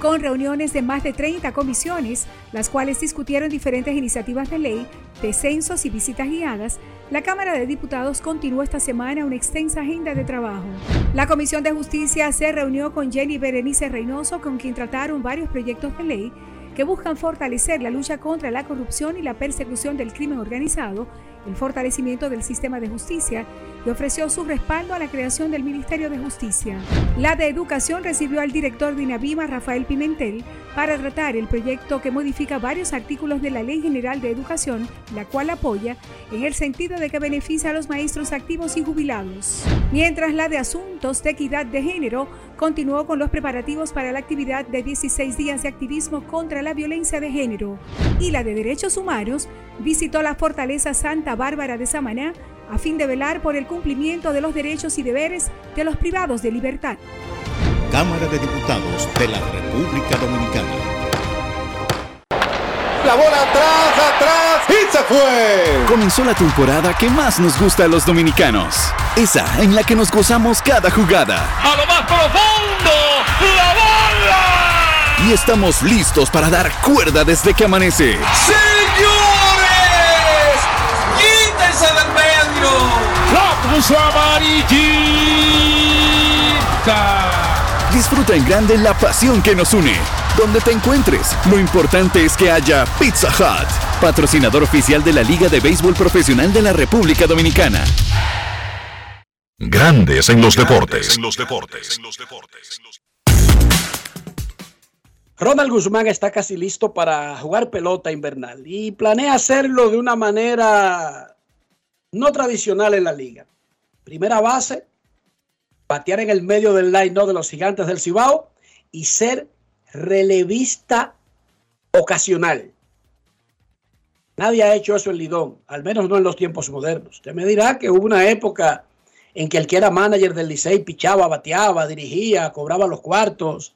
Con reuniones de más de 30 comisiones, las cuales discutieron diferentes iniciativas de ley, descensos y visitas guiadas, la Cámara de Diputados continuó esta semana una extensa agenda de trabajo. La Comisión de Justicia se reunió con Jenny Berenice Reynoso, con quien trataron varios proyectos de ley que buscan fortalecer la lucha contra la corrupción y la persecución del crimen organizado, el fortalecimiento del sistema de justicia y ofreció su respaldo a la creación del Ministerio de Justicia. La de Educación recibió al director de INAVIMA, Rafael Pimentel, para tratar el proyecto que modifica varios artículos de la Ley General de Educación, la cual apoya en el sentido de que beneficia a los maestros activos y jubilados. Mientras la de Asuntos de Equidad de Género continuó con los preparativos para la actividad de 16 días de activismo contra la violencia de género. Y la de Derechos Humanos visitó la Fortaleza Santa Bárbara de Samaná a fin de velar por el cumplimiento de los derechos y deberes de los privados de libertad. Cámara de Diputados de la República Dominicana. La bola atrás, atrás y se fue. Comenzó la temporada que más nos gusta a los dominicanos. Esa en la que nos gozamos cada jugada. A lo más profundo, la bola. Y estamos listos para dar cuerda desde que amanece. ¡Señores! ¡La puso amarillita! Disfruta en grande la pasión que nos une. Donde te encuentres, lo importante es que haya Pizza Hut, patrocinador oficial de la Liga de Béisbol Profesional de la República Dominicana. Grandes en los deportes. En los deportes. Ronald Guzmán está casi listo para jugar pelota invernal y planea hacerlo de una manera no tradicional en la liga. Primera base, batear en el medio del line no de los gigantes del Cibao y ser relevista ocasional. Nadie ha hecho eso en Lidón, al menos no en los tiempos modernos. Usted me dirá que hubo una época en que el que era manager del Licey pichaba, bateaba, dirigía, cobraba los cuartos,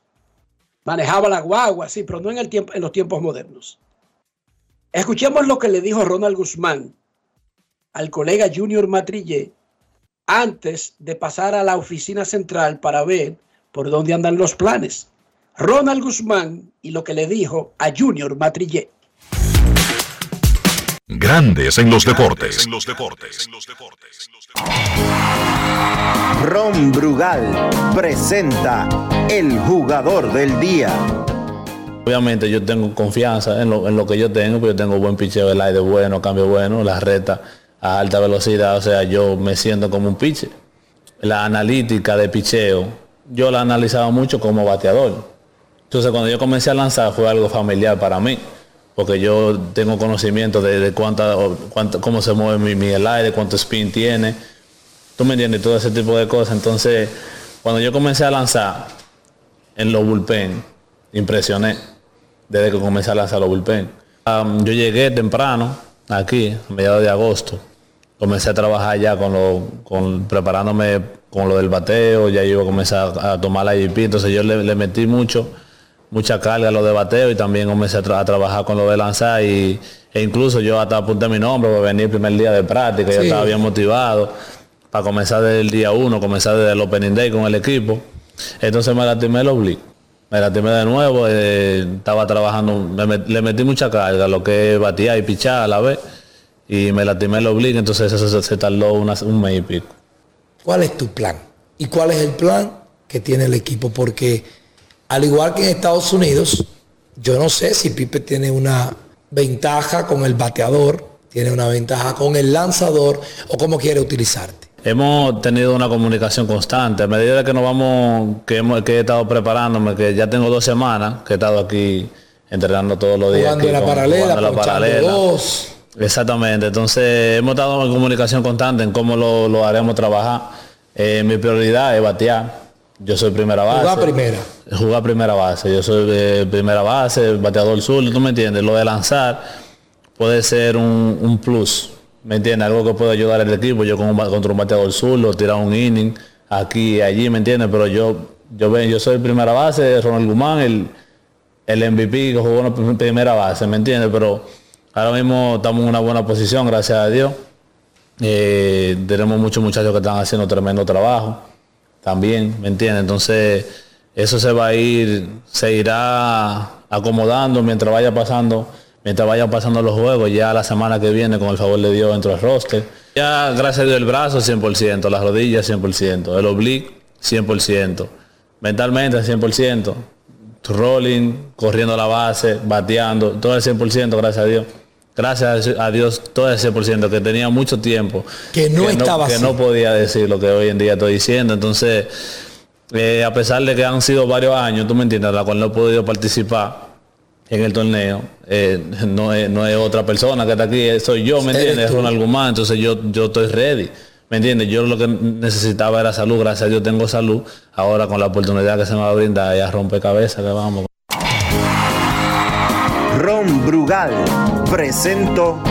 manejaba la guagua, sí, pero no en, el tiempo, en los tiempos modernos. Escuchemos lo que le dijo Ronald Guzmán al colega Junior Matrillé antes de pasar a la oficina central para ver por dónde andan los planes. Ronald Guzmán y lo que le dijo a Junior Matrillé. Grandes en los deportes. Ron Brugal presenta el jugador del día. Obviamente yo tengo confianza en lo, en lo que yo tengo, porque yo tengo buen picheo, el aire bueno, cambio bueno, la reta a alta velocidad, o sea, yo me siento como un pitcher. La analítica de picheo, yo la analizaba mucho como bateador. Entonces cuando yo comencé a lanzar fue algo familiar para mí, porque yo tengo conocimiento de, de cuánta, cuánta, cómo se mueve mi, el aire, cuánto spin tiene, tú me entiendes, todo ese tipo de cosas. Entonces cuando yo comencé a lanzar en los bullpen, impresioné desde que comencé a lanzar los bullpen. Um, yo llegué temprano aquí, a mediados de agosto. Comencé a trabajar ya con lo, con, preparándome con lo del bateo, ya yo comencé a, a tomar la IP, entonces yo le, le, metí mucho, mucha carga a lo de bateo y también comencé a, tra a trabajar con lo de lanzar y, e incluso yo hasta apunté mi nombre para venir el primer día de práctica, sí. yo estaba bien motivado para comenzar desde el día uno, comenzar desde el opening day con el equipo. Entonces me lastimé el oblique me lastimé de nuevo, eh, estaba trabajando, me, le metí mucha carga, lo que batía y pichar a la vez, y me lastimé el oblique, entonces eso se, se tardó una, un mes y pico. ¿Cuál es tu plan? ¿Y cuál es el plan que tiene el equipo? Porque al igual que en Estados Unidos, yo no sé si Pipe tiene una ventaja con el bateador, tiene una ventaja con el lanzador o cómo quiere utilizarte. Hemos tenido una comunicación constante. A medida que nos vamos, que, hemos, que he estado preparándome, que ya tengo dos semanas, que he estado aquí entrenando todos los días. Jugando aquí, la con, paralela, jugando la paralela. Dos. Exactamente. Entonces hemos estado en comunicación constante en cómo lo, lo haremos trabajar. Eh, mi prioridad es batear. Yo soy primera base. Jugar primera. Jugar primera base. Yo soy eh, primera base, bateador sur, tú me entiendes. Lo de lanzar puede ser un, un plus ¿Me entiendes? Algo que puede ayudar al equipo. Yo con, contra un bateador zurdo, tirar un inning aquí y allí, ¿me entiendes? Pero yo, yo ven, yo soy primera base, Ronald Guzmán, el, el MVP que jugó en primera base, ¿me entiendes? Pero ahora mismo estamos en una buena posición, gracias a Dios. Eh, tenemos muchos muchachos que están haciendo tremendo trabajo también, ¿me entiendes? Entonces, eso se va a ir, se irá acomodando mientras vaya pasando mientras vayan pasando los juegos, ya la semana que viene, con el favor de Dios, dentro del roster. Ya, gracias a Dios, el brazo 100%, las rodillas 100%, el oblique 100%, mentalmente 100%. rolling, corriendo la base, bateando, todo el 100%, gracias a Dios. Gracias a Dios, todo el 100%, que tenía mucho tiempo. Que no estaba Que así. no podía decir lo que hoy en día estoy diciendo. Entonces, eh, a pesar de que han sido varios años, tú me entiendes, a la cual no he podido participar en el torneo, eh, no, es, no es otra persona que está aquí, eh, soy yo, ¿me entiendes? Es. Ronald Guzmán, entonces yo, yo estoy ready. ¿Me entiendes? Yo lo que necesitaba era salud, gracias a Dios tengo salud. Ahora con la oportunidad que se me va a brindar, ya rompe cabeza que vamos. Ron Brugal presento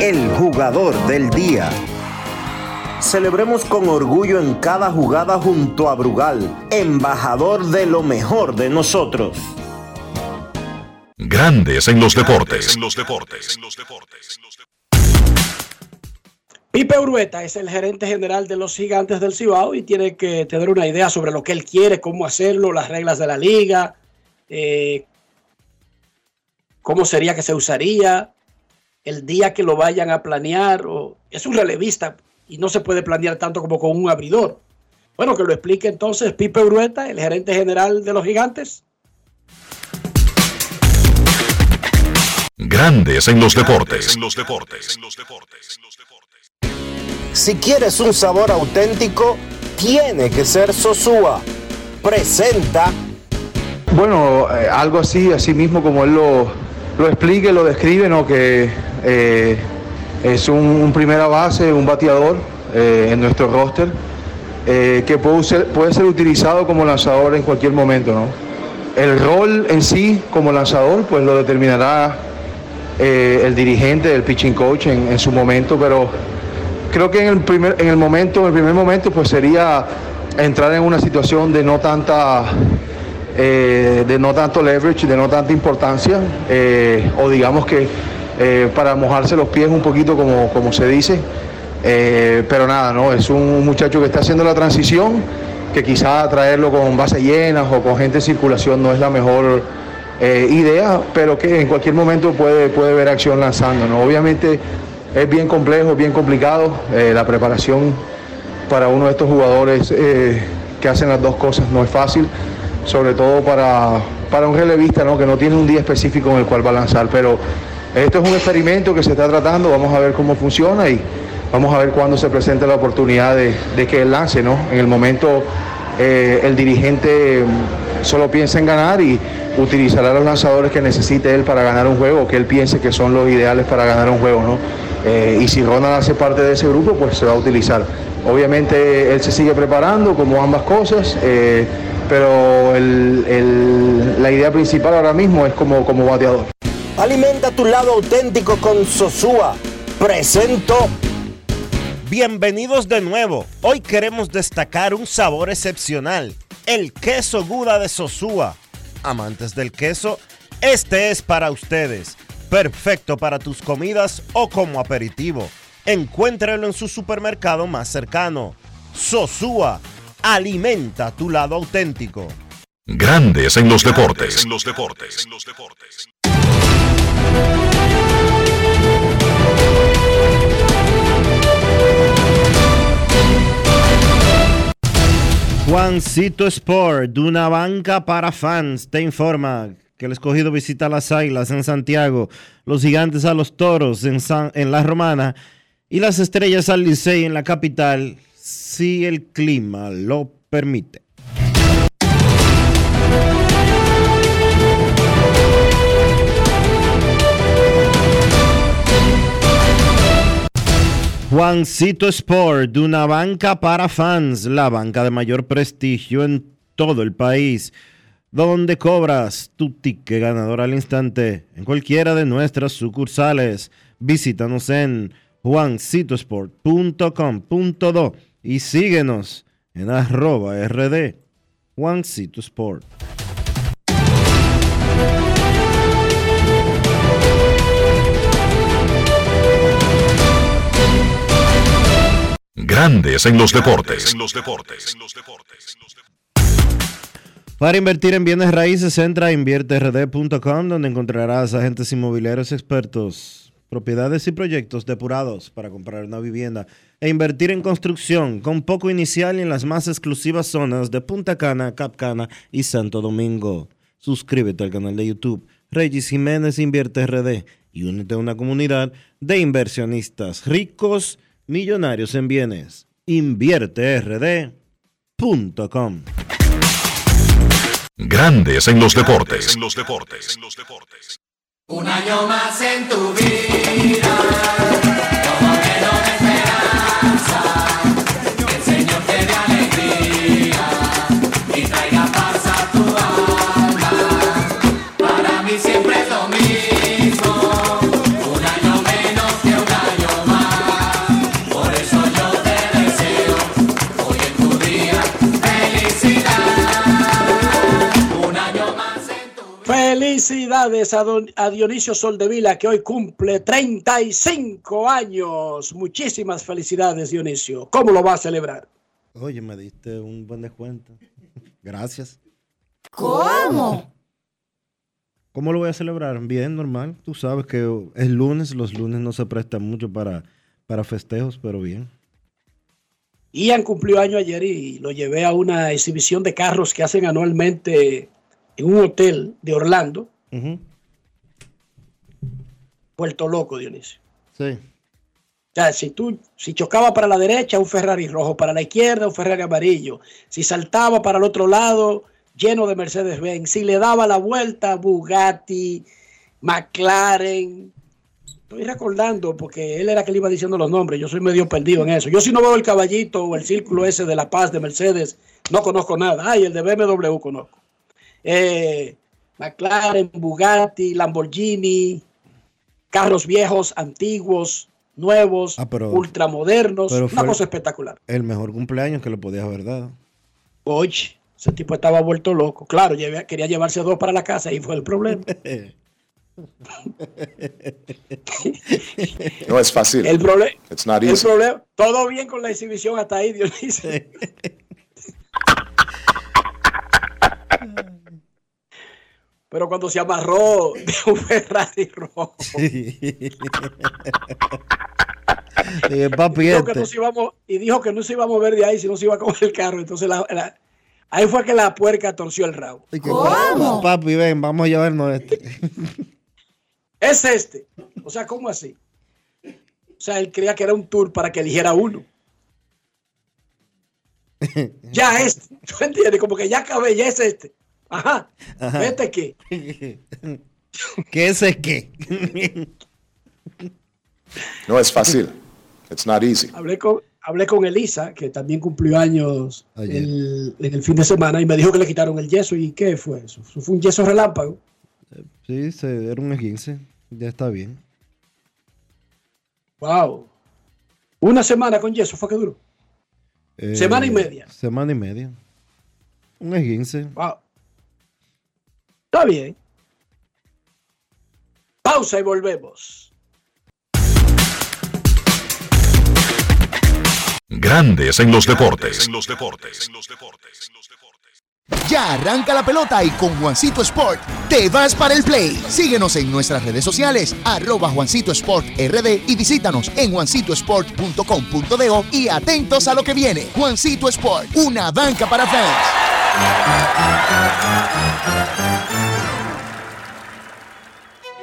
el jugador del día. Celebremos con orgullo en cada jugada junto a Brugal, embajador de lo mejor de nosotros. Grandes en los deportes. Pipe Urueta es el gerente general de los gigantes del Cibao y tiene que tener una idea sobre lo que él quiere, cómo hacerlo, las reglas de la liga, eh, cómo sería que se usaría, el día que lo vayan a planear. O, es un relevista y no se puede planear tanto como con un abridor. Bueno, que lo explique entonces Pipe Urueta, el gerente general de los gigantes. Grandes en los deportes. Si quieres un sabor auténtico, tiene que ser Sosúa. Presenta Bueno, eh, algo así, así mismo como él lo, lo explica y lo describe, ¿no? que eh, es un, primera base, un bateador eh, en nuestro roster, eh, que puede ser, puede ser utilizado como lanzador en cualquier momento. ¿no? El rol en sí como lanzador, pues lo determinará el dirigente, el pitching coach en, en su momento, pero creo que en el primer, en el momento, en el primer momento, pues sería entrar en una situación de no tanta eh, de no tanto leverage, de no tanta importancia, eh, o digamos que eh, para mojarse los pies un poquito como, como se dice. Pero nada, no, es un muchacho que está haciendo la transición, que quizá traerlo con bases llenas o con gente en circulación no es la mejor idea, pero que en cualquier momento puede, puede ver acción lanzando. ¿no? Obviamente es bien complejo, bien complicado la preparación para uno de estos jugadores que hacen las dos cosas no es fácil, sobre todo para, para un relevista ¿no? que no tiene un día específico en el cual va a lanzar. Pero esto es un experimento que se está tratando, vamos a ver cómo funciona y vamos a ver cuándo se presenta la oportunidad de, de que él lance. ¿no? En el momento eh, el dirigente solo piensa en ganar y utilizará los lanzadores que necesite él para ganar un juego, que él piense que son los ideales para ganar un juego. ¿no? Eh, y si Ronald hace parte de ese grupo, pues se va a utilizar. Obviamente él se sigue preparando como ambas cosas, eh, pero la idea principal ahora mismo es como, como bateador. Alimenta tu lado auténtico con Sosúa. Presento. Bienvenidos de nuevo. Hoy queremos destacar un sabor excepcional, el queso Guda de Sosúa. Amantes del queso, este es para ustedes. Perfecto para tus comidas o como aperitivo. Encuéntralo en su supermercado más cercano. Sosúa, alimenta tu lado auténtico. Grandes en los deportes. Juancito Sport, de una banca para fans, te informa que el escogido visita las Águilas en Santiago, los Gigantes a los Toros en, San- en La Romana y las Estrellas al Licey en la capital, si el clima lo permite. Juancito Sport, una banca para fans, la banca de mayor prestigio en todo el país, donde cobras tu ticket ganador al instante en cualquiera de nuestras sucursales. Visítanos en juancitosport.com.do y síguenos en arroba rd Juancito Sport. Grandes en los deportes. Para invertir en bienes raíces, entra a invierterd.com, donde encontrarás agentes inmobiliarios expertos, propiedades y proyectos depurados para comprar una vivienda e invertir en construcción con poco inicial y en las más exclusivas zonas de Punta Cana, Capcana y Santo Domingo. suscríbete al canal de YouTube Regis Jiménez Invierte RD y únete a una comunidad de inversionistas ricos, millonarios en bienes. InvierteRD.com Grandes en los deportes. Un año más en tu vida, Felicidades a, don- a Dionisio Soldevila que hoy cumple 35 años. Muchísimas felicidades, Dionisio. ¿Cómo lo va a celebrar? Oye, me diste un buen descuento. Gracias. ¿Cómo? ¿Cómo lo voy a celebrar? Bien, normal. Tú sabes que es lunes, los lunes no se prestan mucho para, para festejos, pero bien. Ian cumplió año ayer y lo llevé a una exhibición de carros que hacen anualmente en un hotel de Orlando. Ujú. Puerto Loco, Dionisio. Sí. O sea, si tú, si chocaba para la derecha, un Ferrari rojo, para la izquierda, un Ferrari amarillo. Si saltaba para el otro lado, lleno de Mercedes-Benz. Si le daba la vuelta, Bugatti, McLaren. Estoy recordando porque él era que le iba diciendo los nombres. Yo soy medio perdido en eso. Yo si no veo el caballito o el círculo ese de La Paz de Mercedes, no conozco nada. Ay, el de BMW conozco. Eh, McLaren, Bugatti, Lamborghini, carros viejos, antiguos, nuevos, Ah, pero- ultramodernos, pero una cosa espectacular. El mejor cumpleaños que le podías haber dado. Oye, ese tipo estaba vuelto loco. Claro, quería llevarse dos para la casa y fue el problema. No es fácil. El, proble- It's not el problema, todo bien con la exhibición hasta ahí, Dionisio. Pero cuando se amarró de un Ferrari rojo. Papi, dijo que este. no se iba a mo- y dijo que no se iba a mover de ahí si no se iba a comer el carro. Entonces la- la- ahí fue que la puerca torció el rabo. Dije, Papi, ven, vamos a llevarnos este. Es este. O sea, ¿cómo así? O sea, él creía que era un tour para que eligiera uno. Ya este. ¿Tú entiendes? Como que ya acabé, ya es este. Ajá. Ajá. ¿Este qué? ¿Qué ese qué? No es fácil. It's not easy. Hablé con, hablé con Elisa, que también cumplió años el, en el fin de semana, y me dijo que le quitaron el yeso. ¿Y qué fue eso? Eso fue un yeso relámpago. Sí, se, era un 15. Ya está bien. Wow. Una semana con yeso fue que duró. Eh, Semana y media. Semana y media. Un 15. Wow. Está bien. Pausa y volvemos. Grandes en los deportes. Ya arranca la pelota y con Juancito Sport te vas para el play. Síguenos en nuestras redes sociales, arroba Juancito Sport RD y visítanos en juancitosport.com.de y atentos a lo que viene. Juancito Sport, una banca para fans.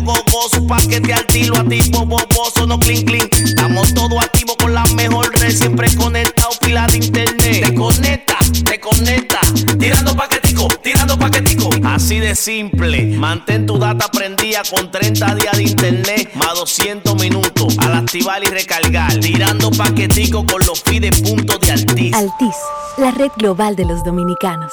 Gogoso, paquete altilo, activo, boboso, no clean clean. Estamos todos activos con la mejor red, siempre conectado, pila de internet. Te conecta, te conecta. Tirando paquetico, tirando paquetico. Así de simple. Mantén tu data prendida con 30 días de internet, más 200 minutos. Al activar y recargar. Tirando paquetico con los fides puntos de Altiz. Altis, la red global de los dominicanos.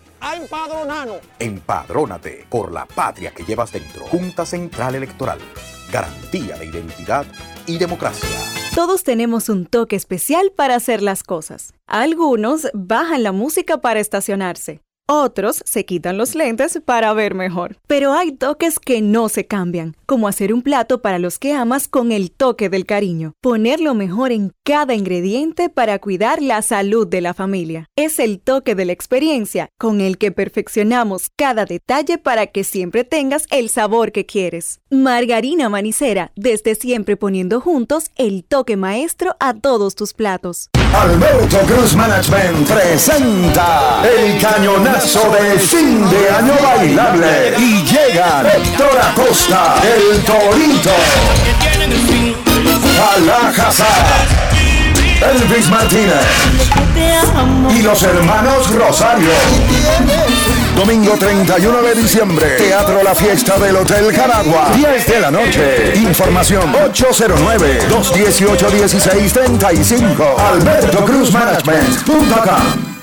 a empadronarnos. Empadrónate por la patria que llevas dentro. Junta Central Electoral. Garantía de identidad y democracia. Todos tenemos un toque especial para hacer las cosas. Algunos bajan la música para estacionarse. Otros se quitan los lentes para ver mejor. Pero hay toques que no se cambian, como hacer un plato para los que amas con el toque del cariño. Poner lo mejor en cada ingrediente para cuidar la salud de la familia. Es el toque de la experiencia con el que perfeccionamos cada detalle para que siempre tengas el sabor que quieres. Margarina Manicera, desde siempre poniendo juntos el toque maestro a todos tus platos. Alberto Cruz Management presenta el cañonazo de fin de año bailable y llegan Héctor Acosta, Torito, Alajazar, Elvis Martínez y los hermanos Rosario. Domingo 31 de diciembre, Teatro La Fiesta del Hotel Jaragua, 10 de la noche. Información 809-218-1635. Alberto Cruz Management.com.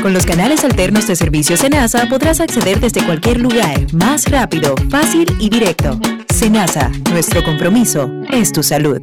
Con los canales alternos de servicio Senasa podrás acceder desde cualquier lugar, más rápido, fácil y directo. Senasa, nuestro compromiso es tu salud.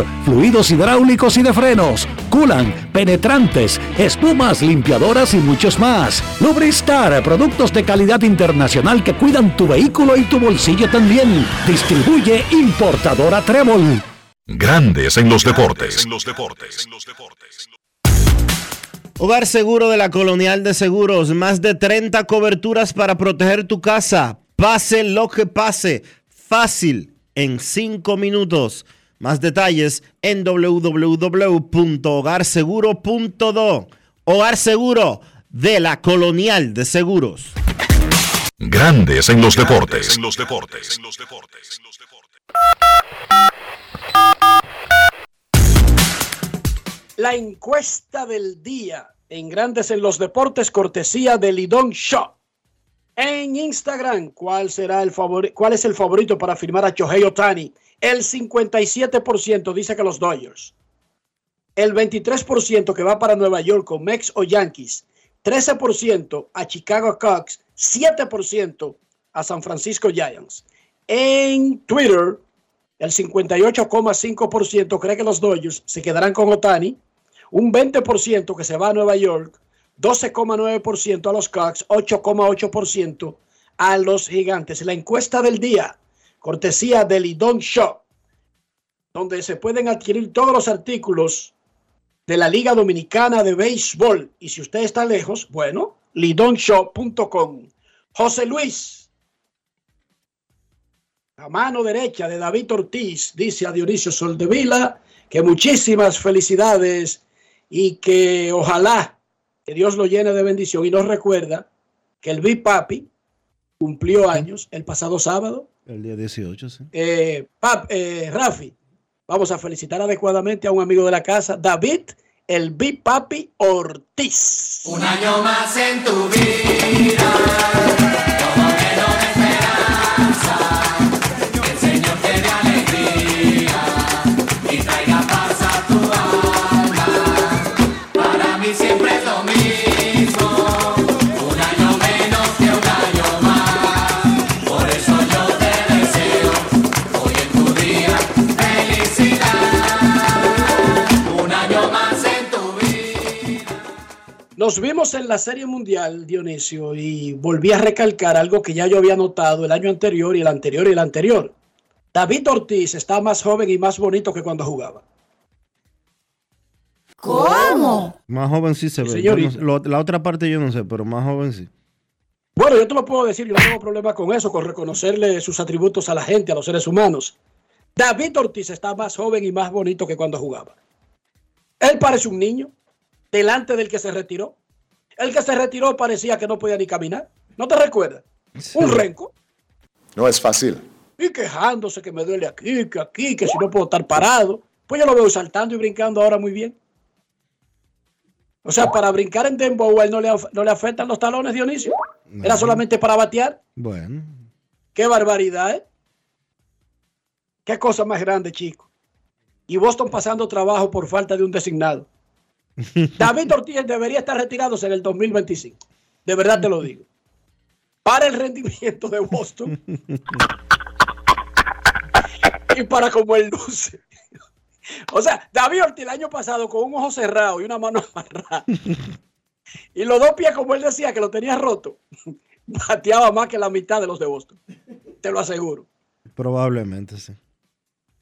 fluidos hidráulicos y de frenos, culan, penetrantes, espumas, limpiadoras y muchos más. Lubristar, productos de calidad internacional que cuidan tu vehículo y tu bolsillo también. Distribuye importadora Trébol. Grandes en los deportes. Hogar Seguro de la Colonial de Seguros, más de 30 coberturas para proteger tu casa. Pase lo que pase, fácil, en 5 minutos. Más detalles en www.hogarseguro.do. Hogar Seguro de la Colonial de Seguros. Grandes en los deportes. En los deportes. La encuesta del día en Grandes en los Deportes, cortesía de Lidón Shop. En Instagram, ¿cuál, será el favori- ¿cuál es el favorito para firmar a Shohei Otani? El 57% dice que los Dodgers. El 23% que va para Nueva York con Mex o Yankees. 13% a Chicago Cubs. 7% a San Francisco Giants. En Twitter, el 58,5% cree que los Dodgers se quedarán con Otani. Un 20% que se va a Nueva York. 12,9% a los Cubs. 8,8% a los Gigantes. La encuesta del día, cortesía del Lidón Shop, donde se pueden adquirir todos los artículos de la Liga Dominicana de Béisbol. Y si usted está lejos, bueno, lidonshop.com. José Luis, a mano derecha de David Ortiz, dice a Dionisio Soldevila que muchísimas felicidades y que ojalá que Dios lo llene de bendición. Y nos recuerda que el Big Papi cumplió años el pasado sábado. El día 18, sí. Eh, Pap- eh, Rafi, vamos a felicitar adecuadamente a un amigo de la casa, David, el Big Papi Ortiz. Un año más en tu vida. Nos vimos en la Serie Mundial, Dionisio, y volví a recalcar algo que ya yo había notado el año anterior y el anterior y el anterior. David Ortiz está más joven y más bonito que cuando jugaba. ¿Cómo? Más joven sí se ve. No señorita. sé- lo- la otra parte yo no sé, pero más joven sí. Bueno, yo te lo puedo decir, yo no tengo problema con eso, con reconocerle sus atributos a la gente, a los seres humanos. David Ortiz está más joven y más bonito que cuando jugaba. Él parece un niño, delante del que se retiró. El que se retiró parecía que no podía ni caminar. ¿No te recuerdas? Un renco. No es fácil. Y quejándose que me duele aquí, que aquí, que si no puedo estar parado. Pues yo lo veo saltando y brincando ahora muy bien. O sea, para brincar en Dembow a él no le, no le afectan los talones, Dionisio. Era solamente para batear. Bueno. Qué barbaridad, ¿eh? Qué cosa más grande, chico. Y Boston pasando trabajo por falta de un designado. David Ortiz debería estar retirándose en el 2025. De verdad te lo digo. Para el rendimiento de Boston y para como él luce. O sea, David Ortiz el año pasado con un ojo cerrado y una mano amarrada. Y los dos pies, como él decía, que lo tenía roto, bateaba más que la mitad de los de Boston. Te lo aseguro. Probablemente sí.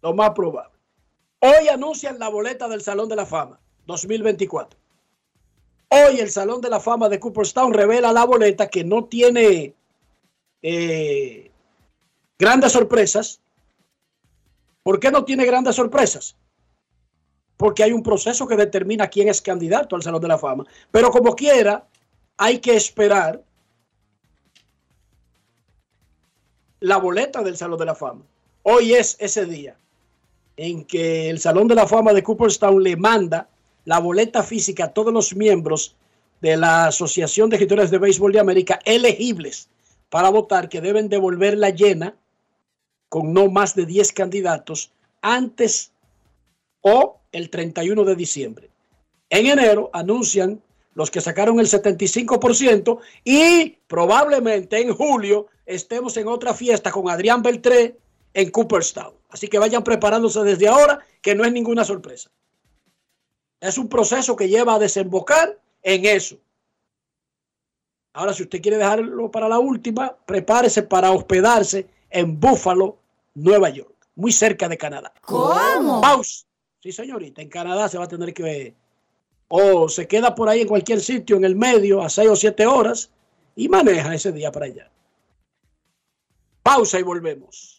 Lo más probable. Hoy anuncian la boleta del Salón de la Fama 2024. Hoy el Salón de la Fama de Cooperstown revela la boleta que no tiene eh, grandes sorpresas. ¿Por qué no tiene grandes sorpresas? Porque hay un proceso que determina quién es candidato al Salón de la Fama. Pero como quiera, hay que esperar la boleta del Salón de la Fama. Hoy es ese día en que el Salón de la Fama de Cooperstown le manda la boleta física a todos los miembros de la Asociación de Escritores de Béisbol de América elegibles para votar que deben devolverla llena con no más de 10 candidatos antes o el 31 de diciembre. En enero anuncian los que sacaron el 75% y probablemente en julio estemos en otra fiesta con Adrián Beltré en Cooperstown. Así que vayan preparándose desde ahora, que no es ninguna sorpresa. Es un proceso que lleva a desembocar en eso. Ahora, si usted quiere dejarlo para la última, prepárese para hospedarse en Buffalo, Nueva York, muy cerca de Canadá. ¿Cómo? Pausa. Sí, señorita, en Canadá se va a tener que... O se queda por ahí en cualquier sitio en el medio a seis o siete horas y maneja ese día para allá. Pausa y volvemos.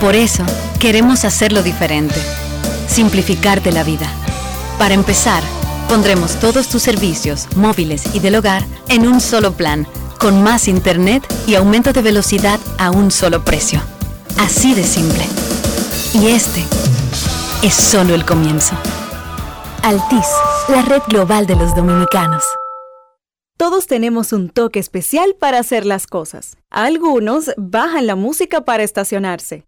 Por eso, queremos hacerlo diferente. Simplificarte la vida. Para empezar, pondremos todos tus servicios, móviles y del hogar, en un solo plan, con más internet y aumento de velocidad a un solo precio. Así de simple. Y este es solo el comienzo. Altis, la red global de los dominicanos. Todos tenemos un toque especial para hacer las cosas. Algunos bajan la música para estacionarse.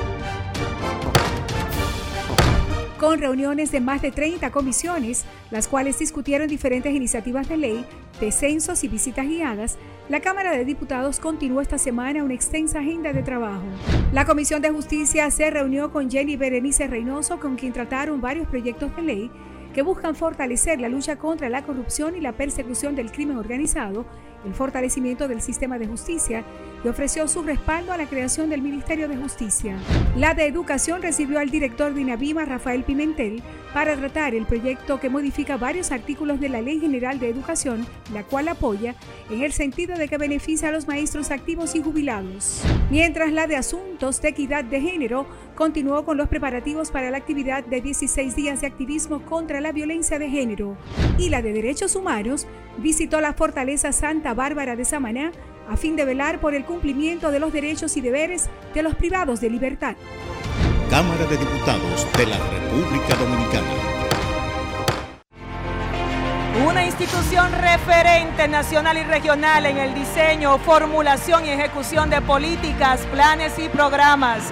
Con reuniones de más de 30 comisiones, las cuales discutieron diferentes iniciativas de ley, descensos y visitas guiadas, la Cámara de Diputados continuó esta semana una extensa agenda de trabajo. La Comisión de Justicia se reunió con Jenny Berenice Reynoso, con quien trataron varios proyectos de ley que buscan fortalecer la lucha contra la corrupción y la persecución del crimen organizado, el fortalecimiento del sistema de justicia y ofreció su respaldo a la creación del Ministerio de Justicia. La de Educación recibió al director de INAVIMA, Rafael Pimentel, para tratar el proyecto que modifica varios artículos de la Ley General de Educación, la cual apoya en el sentido de que beneficia a los maestros activos y jubilados. Mientras la de Asuntos de Equidad de Género continuó con los preparativos para la actividad de 16 días de activismo contra la violencia de género y la de Derechos Humanos visitó la Fortaleza Santa Bárbara de Samaná a fin de velar por el cumplimiento de los derechos y deberes de los privados de libertad. Cámara de Diputados de la República Dominicana. Una institución referente nacional y regional en el diseño, formulación y ejecución de políticas, planes y programas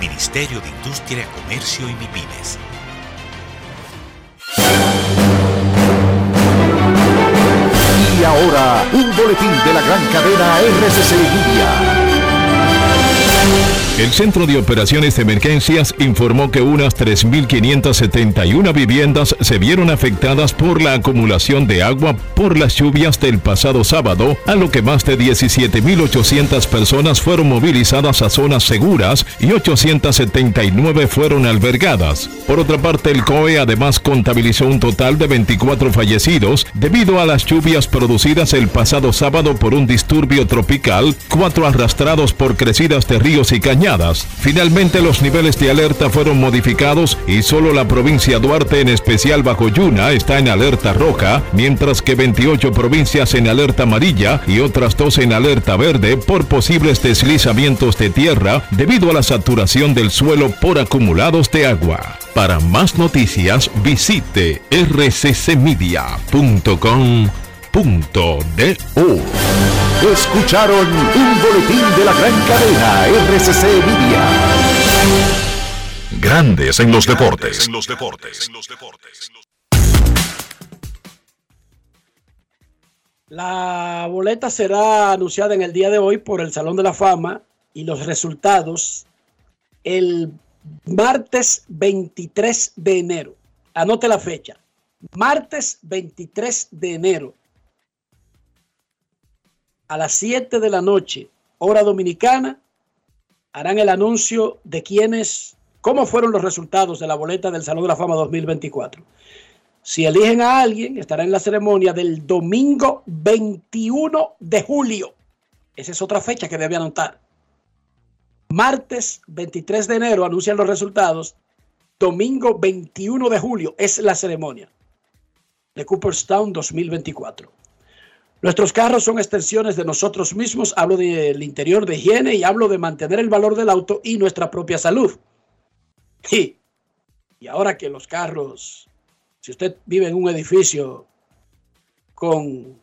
Ministerio de Industria, Comercio y MIPIMES. Y ahora, un boletín de la gran cadena RCC Media. El Centro de Operaciones de Emergencias informó que unas 3.571 viviendas se vieron afectadas por la acumulación de agua por las lluvias del pasado sábado, a lo que más de 17.800 personas fueron movilizadas a zonas seguras y 879 fueron albergadas. Por otra parte, el COE además contabilizó un total de 24 fallecidos debido a las lluvias producidas el pasado sábado por un disturbio tropical, cuatro arrastrados por crecidas de ríos y cañadas. Finalmente los niveles de alerta fueron modificados y solo la provincia Duarte, en especial bajo Yuna, está en alerta roja, mientras que 28 provincias en alerta amarilla y otras dos en alerta verde por posibles deslizamientos de tierra debido a la saturación del suelo por acumulados de agua. Para más noticias visite rccmedia.com.do. Escucharon un boletín de la gran cadena RCC Media. Grandes en los deportes. En los deportes. La boleta será anunciada en el día de hoy por el Salón de la Fama y los resultados el martes 23 de enero. Anote la fecha. Martes 23 de enero a las 7 de la noche, hora dominicana, harán el anuncio de quiénes, cómo fueron los resultados de la boleta del Salón de la Fama 2024. Si eligen a alguien, estará en la ceremonia del domingo 21 de julio. Esa es otra fecha que debe anotar. Martes 23 de enero anuncian los resultados. Domingo 21 de julio es la ceremonia de Cooperstown 2024. Nuestros carros son extensiones de nosotros mismos. Hablo del interior de higiene y hablo de mantener el valor del auto y nuestra propia salud. Y, y ahora que los carros, si usted vive en un edificio con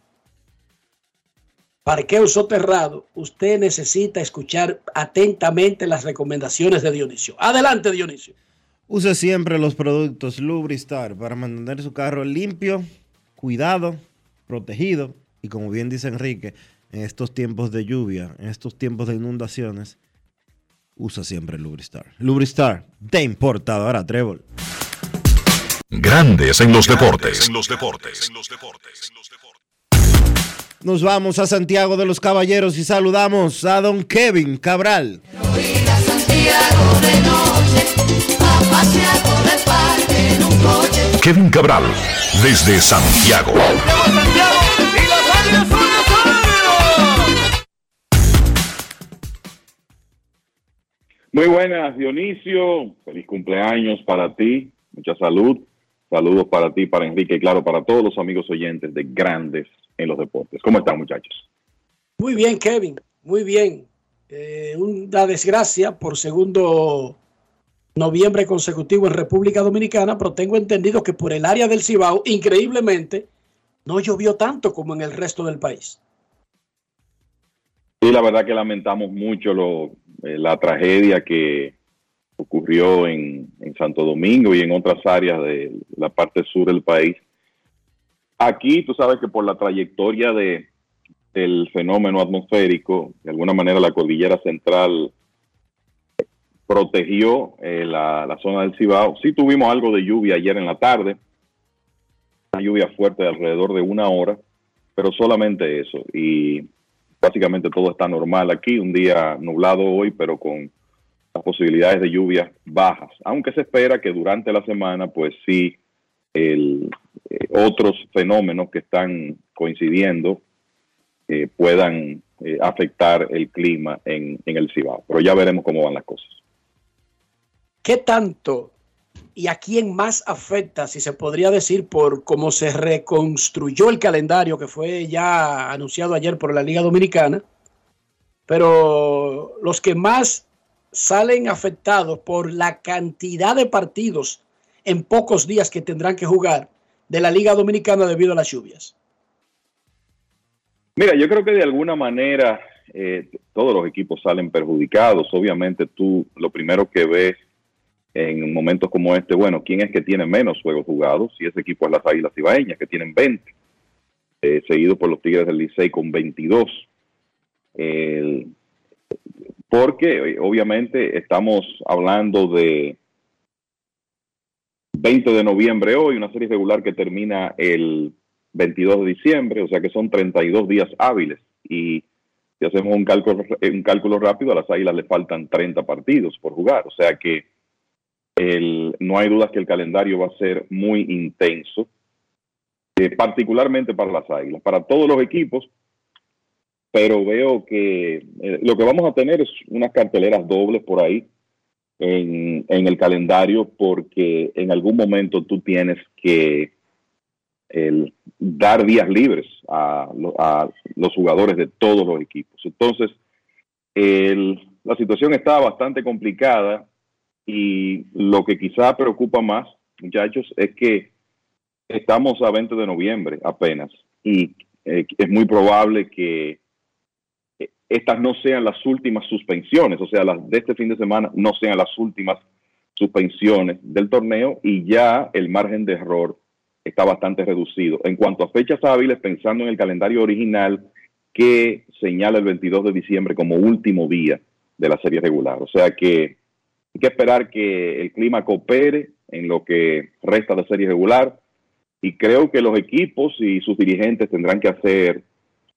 parqueo soterrado, usted necesita escuchar atentamente las recomendaciones de Dionisio. Adelante, Dionisio. Use siempre los productos Lubristar para mantener su carro limpio, cuidado, protegido y como bien dice Enrique, en estos tiempos de lluvia, en estos tiempos de inundaciones, usa siempre Lubristar. Lubristar, de importadora Trébol. Grandes en los deportes. En los deportes. En los deportes. Nos vamos a Santiago de los Caballeros y saludamos a don Kevin Cabral. Kevin Cabral, desde Santiago. Muy buenas, Dionisio. Feliz cumpleaños para ti. Mucha salud. Saludos para ti, para Enrique y claro, para todos los amigos oyentes de Grandes en los Deportes. ¿Cómo están muchachos? Muy bien, Kevin, muy bien. Eh, una desgracia por segundo noviembre consecutivo en República Dominicana, pero tengo entendido que por el área del Cibao, increíblemente, no llovió tanto como en el resto del país. Sí, la verdad que lamentamos mucho lo, eh, la tragedia que ocurrió en, en Santo Domingo y en otras áreas de la parte sur del país. Aquí tú sabes que por la trayectoria de, del fenómeno atmosférico, de alguna manera la cordillera central protegió eh, la, la zona del Cibao. Sí tuvimos algo de lluvia ayer en la tarde, una lluvia fuerte de alrededor de una hora, pero solamente eso. Y básicamente todo está normal aquí, un día nublado hoy, pero con las posibilidades de lluvia bajas, aunque se espera que durante la semana, pues sí, el, eh, otros fenómenos que están coincidiendo eh, puedan eh, afectar el clima en, en el Cibao. Pero ya veremos cómo van las cosas. ¿Qué tanto y a quién más afecta, si se podría decir, por cómo se reconstruyó el calendario que fue ya anunciado ayer por la Liga Dominicana? Pero los que más salen afectados por la cantidad de partidos en pocos días que tendrán que jugar de la Liga Dominicana debido a las lluvias. Mira, yo creo que de alguna manera eh, todos los equipos salen perjudicados. Obviamente tú lo primero que ves en momentos como este, bueno, ¿quién es que tiene menos juegos jugados? Y ese equipo es las Águilas Ibaeñas, que tienen 20, eh, seguido por los Tigres del Licey con 22. El, porque eh, obviamente estamos hablando de 20 de noviembre hoy, una serie regular que termina el 22 de diciembre, o sea que son 32 días hábiles. Y si hacemos un cálculo, un cálculo rápido, a las Águilas le faltan 30 partidos por jugar, o sea que el, no hay duda que el calendario va a ser muy intenso, eh, particularmente para las Águilas, para todos los equipos, pero veo que eh, lo que vamos a tener es unas carteleras dobles por ahí en, el calendario, porque en algún momento tú tienes que dar días libres a, a, los jugadores de todos los equipos. Entonces, el, la situación está bastante complicada y lo que quizá preocupa más, muchachos, es que estamos a 20 de noviembre apenas y eh, es muy probable que estas no sean las últimas suspensiones, o sea, las de este fin de semana no sean las últimas suspensiones del torneo y ya el margen de error está bastante reducido. En cuanto a fechas hábiles, pensando en el calendario original que señala el 22 de diciembre como último día de la serie regular. O sea que hay que esperar que el clima coopere en lo que resta de serie regular y creo que los equipos y sus dirigentes tendrán que hacer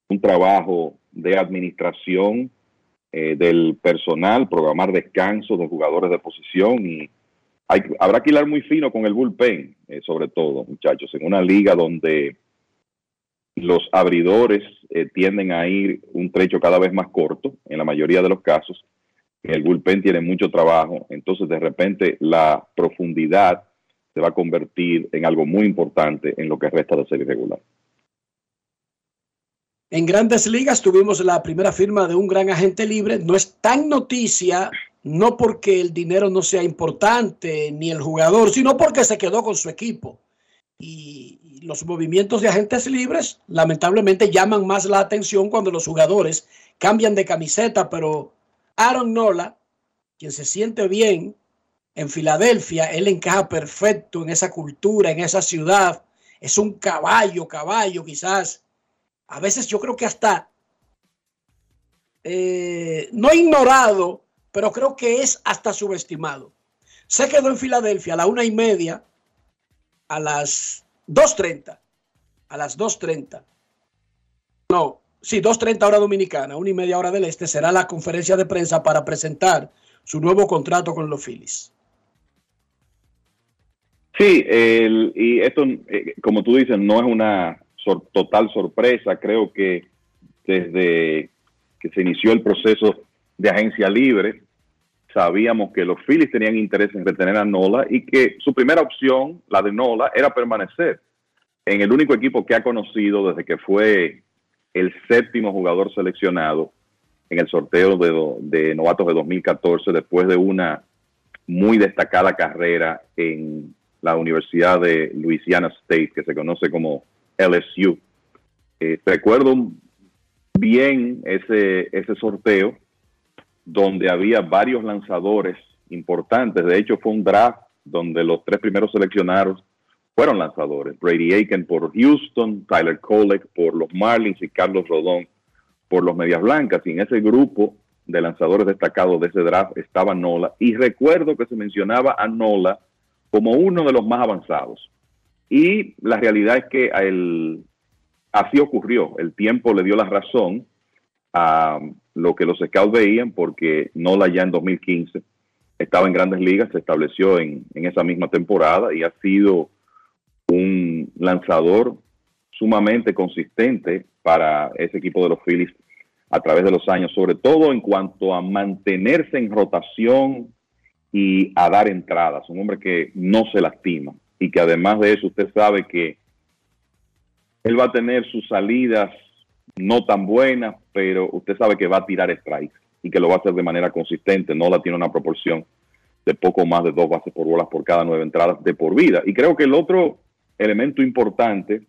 un trabajo de administración eh, del personal, programar descansos de jugadores de posición y hay, habrá que hilar muy fino con el bullpen, eh, sobre todo, muchachos, en una liga donde los abridores eh, tienden a ir un trecho cada vez más corto, en la mayoría de los casos. El bullpen tiene mucho trabajo, entonces de repente la profundidad se va a convertir en algo muy importante en lo que resta de serie regular. En grandes ligas tuvimos la primera firma de un gran agente libre. No es tan noticia, no porque el dinero no sea importante ni el jugador, sino porque se quedó con su equipo. Y los movimientos de agentes libres lamentablemente llaman más la atención cuando los jugadores cambian de camiseta, pero Aaron Nola, quien se siente bien en Filadelfia, él encaja perfecto en esa cultura, en esa ciudad. Es un caballo, caballo quizás a veces yo creo que hasta eh, no ignorado, pero creo que es hasta subestimado. Se quedó en Filadelfia a la una y media, a las 2.30, a las 2.30. No, sí, 2.30 hora dominicana, una y media hora del este, será la conferencia de prensa para presentar su nuevo contrato con los Phillies. Sí, y esto, eh, como tú dices, no es una total sorpresa. Creo que desde que se inició el proceso de agencia libre, sabíamos que los Phillies tenían interés en retener a Nola y que su primera opción, la de Nola, era permanecer en el único equipo que ha conocido desde que fue el séptimo jugador seleccionado en el sorteo de, de novatos de 2014 después de una muy destacada carrera en la Universidad de Louisiana State, que se conoce como LSU. Eh, recuerdo bien ese, ese sorteo donde había varios lanzadores importantes. De hecho, fue un draft donde los tres primeros seleccionados fueron lanzadores. Brady Aiken por Houston, Tyler Kolek por los Marlins y Carlos Rodón por los Medias Blancas. Y en ese grupo de lanzadores destacados de ese draft estaba Nola. Y recuerdo que se mencionaba a Nola como uno de los más avanzados. Y la realidad es que él, así ocurrió. El tiempo le dio la razón a lo que los scouts veían porque Nola ya en 2015 estaba en grandes ligas, se estableció en, en esa misma temporada y ha sido un lanzador sumamente consistente para ese equipo de los Phillies a través de los años, sobre todo en cuanto a mantenerse en rotación y a dar entradas. Un hombre que no se lastima y que además de eso usted sabe que él va a tener sus salidas no tan buenas, pero usted sabe que va a tirar strikes y que lo va a hacer de manera consistente. No la tiene una proporción de poco más de dos bases por bolas por cada nueve entradas de por vida. Y creo que el otro elemento importante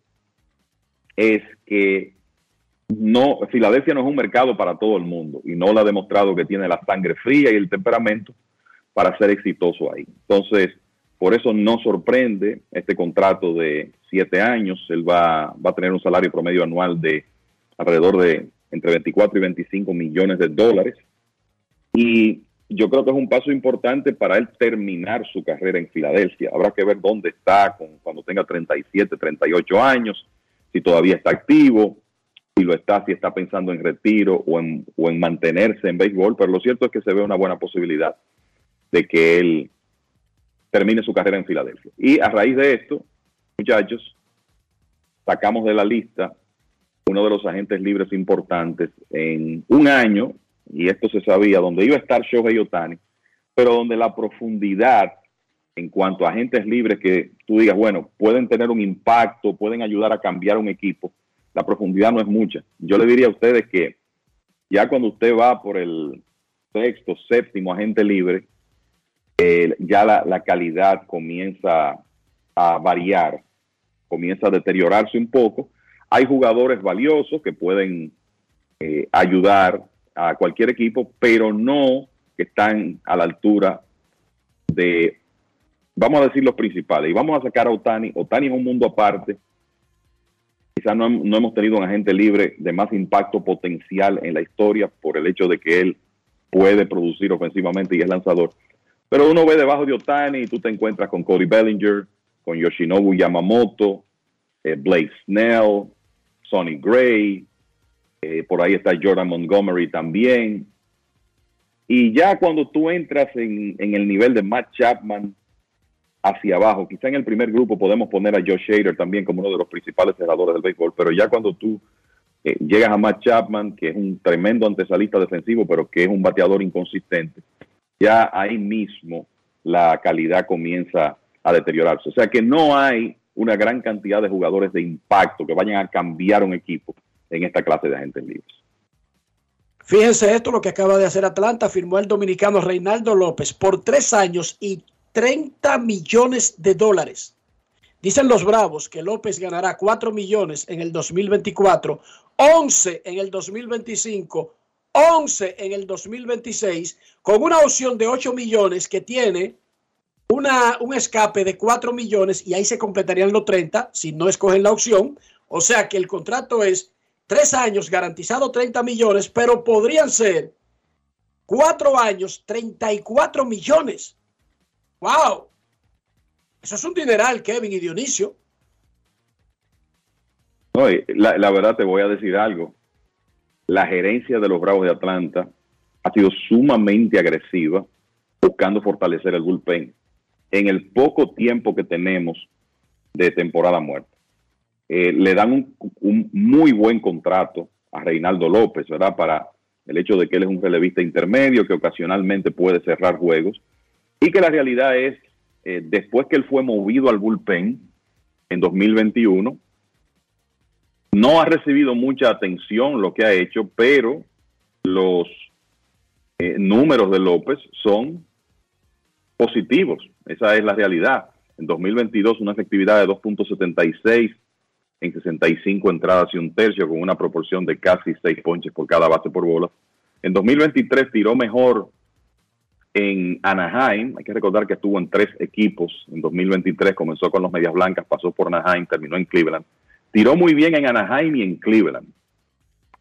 es que no, Filadelfia no es un mercado para todo el mundo y no le ha demostrado que tiene la sangre fría y el temperamento para ser exitoso ahí. Entonces, por eso no sorprende este contrato de siete años. Él va, va a tener un salario promedio anual de alrededor de entre 24 y 25 millones de dólares. Y yo creo que es un paso importante para él terminar su carrera en Filadelfia. Habrá que ver dónde está con, cuando tenga 37, 38 años, si todavía está activo, si lo está, si está pensando en retiro o en, o en mantenerse en béisbol. Pero lo cierto es que se ve una buena posibilidad de que él termine su carrera en Filadelfia. Y a raíz de esto, muchachos, sacamos de la lista uno de los agentes libres importantes en un año, y esto se sabía, donde iba a estar Shohei Otani, pero donde la profundidad en cuanto a agentes libres que tú digas, bueno, pueden tener un impacto, pueden ayudar a cambiar un equipo, la profundidad no es mucha. Yo le diría a ustedes que ya cuando usted va por el sexto, séptimo agente libre, eh, ya la, calidad comienza a variar, comienza a deteriorarse un poco. Hay jugadores valiosos que pueden eh, ayudar a cualquier equipo, pero no que están a la altura de, vamos a decir, los principales. Y vamos a sacar a Otani. Otani es un mundo aparte. Quizás no, no hemos tenido un agente libre de más impacto potencial en la historia por el hecho de que él puede producir ofensivamente y es lanzador. Pero uno ve debajo de Otani y tú te encuentras con Cody Bellinger, con Yoshinobu Yamamoto, eh, Blake Snell, Sonny Gray, eh, por ahí está Jordan Montgomery también. Y ya cuando tú entras en, el nivel de Matt Chapman hacia abajo, quizá en el primer grupo podemos poner a Josh Hader también como uno de los principales cerradores del béisbol, pero ya cuando tú eh, llegas a Matt Chapman, que es un tremendo antesalista defensivo, pero que es un bateador inconsistente, ya ahí mismo la calidad comienza a deteriorarse. O sea que no hay una gran cantidad de jugadores de impacto que vayan a cambiar un equipo en esta clase de agentes libres. Fíjense esto, lo que acaba de hacer Atlanta, firmó el dominicano Reinaldo López por tres años y 30 millones de dólares. Dicen los Bravos que López ganará 4 millones en el 2024, 11 en el 2025, 11 en el 2026, con una opción de 8 millones que tiene una, un escape de 4 millones y ahí se completarían los 30 si no escogen la opción. O sea que el contrato es tres años garantizado 30 millones, pero podrían ser cuatro años 34 millones. ¡Wow! Eso es un dineral, Kevin y Dionisio. No, la, la verdad te voy a decir algo. La gerencia de los Bravos de Atlanta ha sido sumamente agresiva buscando fortalecer el bullpen en el poco tiempo que tenemos de temporada muerta. Eh, le dan un, un, muy buen contrato a Reinaldo López, ¿verdad? Para el hecho de que él es un relevista intermedio, que ocasionalmente puede cerrar juegos, y que la realidad es, eh, después que él fue movido al bullpen en 2021, no ha recibido mucha atención lo que ha hecho, pero los eh, números de López son positivos. Esa es la realidad. En 2022 una efectividad de 2.76 en 65 entradas y un tercio con una proporción de casi 6 ponches por cada base por bola. En 2023 tiró mejor en Anaheim. Hay que recordar que estuvo en tres equipos. En 2023 comenzó con los Medias Blancas, pasó por Anaheim, terminó en Cleveland. Tiró muy bien en Anaheim y en Cleveland.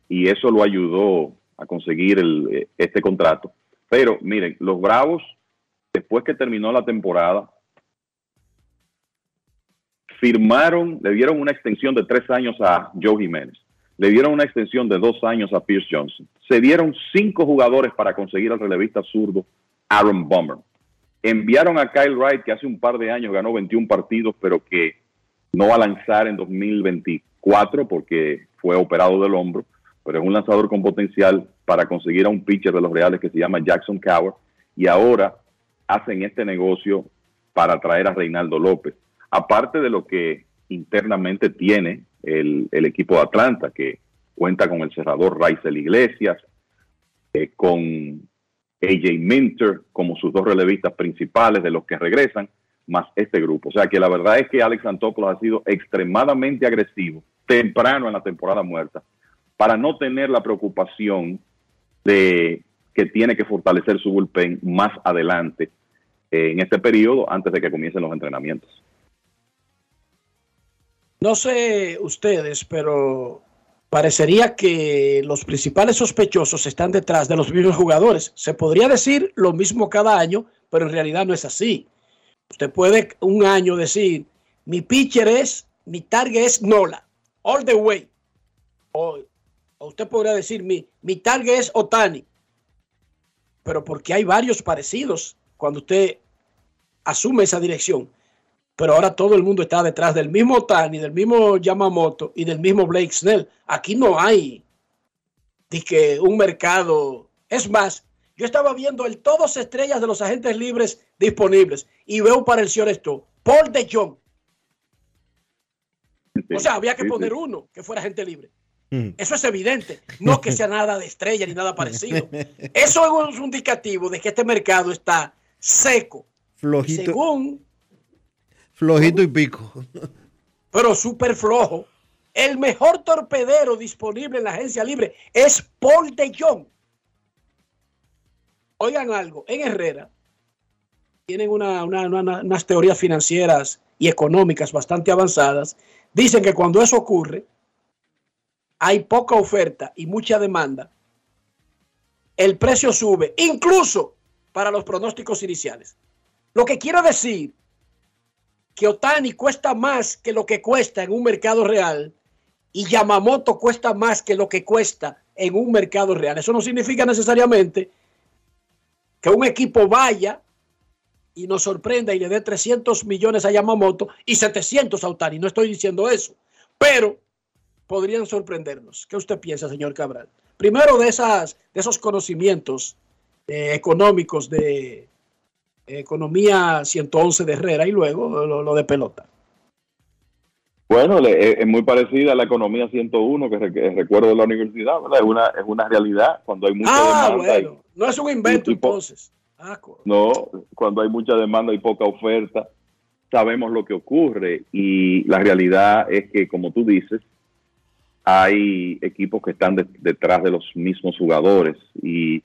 Y eso lo ayudó a conseguir eh, este contrato. Pero miren, los Bravos, después que terminó la temporada, firmaron, le dieron una extensión de tres años a Joe Jiménez, le dieron una extensión de dos años a Pierce Johnson, se dieron cinco jugadores para conseguir al relevista zurdo Aaron Bummer. Enviaron a Kyle Wright, que hace un par de años ganó 21 partidos, pero que no va a lanzar en 2024 porque fue operado del hombro, pero es un lanzador con potencial para conseguir a un pitcher de los Reales que se llama Jackson Cower, y ahora hacen este negocio para traer a Reinaldo López aparte de lo que internamente tiene el, equipo de Atlanta, que cuenta con el cerrador Raisel Iglesias, eh, con AJ Minter como sus dos relevistas principales de los que regresan, más este grupo. O sea que la verdad es que Alex Antopoulos ha sido extremadamente agresivo temprano en la temporada muerta para no tener la preocupación de que tiene que fortalecer su bullpen más adelante eh, en este periodo antes de que comiencen los entrenamientos. No sé ustedes, pero parecería que los principales sospechosos están detrás de los mismos jugadores. Se podría decir lo mismo cada año, pero en realidad no es así. Usted puede un año decir, mi pitcher es, mi target es Nola, all the way. O, usted podría decir, mi, mi target es Otani. Pero porque hay varios parecidos cuando usted asume esa dirección pero ahora todo el mundo está detrás del mismo Tani, del mismo Yamamoto y del mismo Blake Snell. Aquí no hay que un mercado. Es más, yo estaba viendo el todos estrellas de los agentes libres disponibles y veo para el señor esto, Paul de Jong. O sea, había que poner uno que fuera agente libre. Mm. Eso es evidente. No que sea nada de estrella ni nada parecido. Eso es un indicativo de que este mercado está seco. Flojito. Según Flojito y pico. pero súper flojo. El mejor torpedero disponible en la agencia libre es Paul de Jong. Oigan algo, en Herrera tienen una- una- una- unas teorías financieras y económicas bastante avanzadas. Dicen que cuando eso ocurre, hay poca oferta y mucha demanda. El precio sube, incluso para los pronósticos iniciales. Lo que quiero decir que Otani cuesta más que lo que cuesta en un mercado real y Yamamoto cuesta más que lo que cuesta en un mercado real. Eso no significa necesariamente que un equipo vaya y nos sorprenda y le dé 300 millones a Yamamoto y 700 a Otani. No estoy diciendo eso, pero podrían sorprendernos. ¿Qué usted piensa, señor Cabral? Primero de, esas, de esos conocimientos eh, económicos de Economía 111 de Herrera y luego lo, lo de pelota. Bueno, le- es, muy parecida a la economía 101 que, re- que recuerdo de la universidad, ¿verdad? Es una, es una realidad cuando hay mucha Ah, demanda. y- bueno, no es un invento y entonces. Ah, No, cuando hay mucha demanda y poca oferta, sabemos lo que ocurre y la realidad es que, como tú dices, hay equipos que están de- detrás de los mismos jugadores y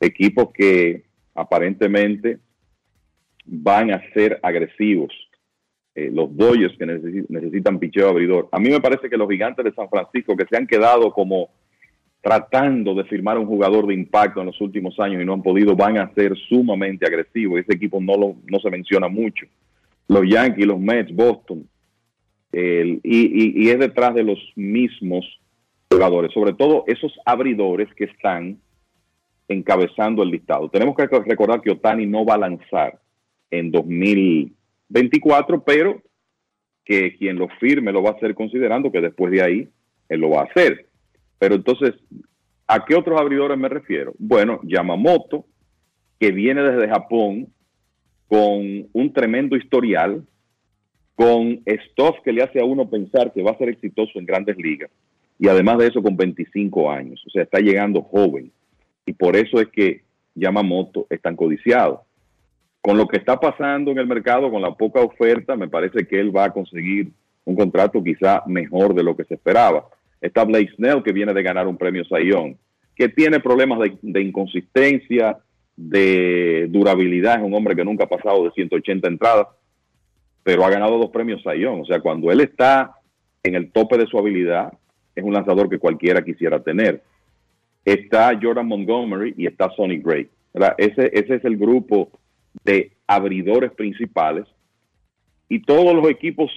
equipos que aparentemente van a ser agresivos. Eh, los Dodgers que necesi- necesitan picheo abridor. A mí me parece que los gigantes de San Francisco que se han quedado como tratando de firmar un jugador de impacto en los últimos años y no han podido, van a ser sumamente agresivos. Ese equipo no, lo, no se menciona mucho. Los Yankees, los Mets, Boston. Y es detrás de los mismos jugadores, sobre todo esos abridores que están encabezando el listado. Tenemos que recordar que Otani no va a lanzar en 2024, pero que quien lo firme lo va a hacer considerando que después de ahí él lo va a hacer. Pero entonces, ¿A qué otros abridores me refiero? Bueno, Yamamoto, que viene desde Japón con un tremendo historial, con stuff que le hace a uno pensar que va a ser exitoso en grandes ligas, y además de eso con 25 años, o sea, está llegando joven, y por eso es que Yamamoto es tan codiciado. Con lo que está pasando en el mercado, con la poca oferta, me parece que él va a conseguir un contrato quizá mejor de lo que se esperaba. Está Blake Snell, que viene de ganar un premio Sayón, que tiene problemas de, inconsistencia, de durabilidad, es un hombre que nunca ha pasado de 180 entradas, pero ha ganado dos premios Sayón. O sea, cuando él está en el tope de su habilidad, es un lanzador que cualquiera quisiera tener. Está Jordan Montgomery y está Sonny Gray. Ese, ese es el grupo de abridores principales. Y todos los equipos,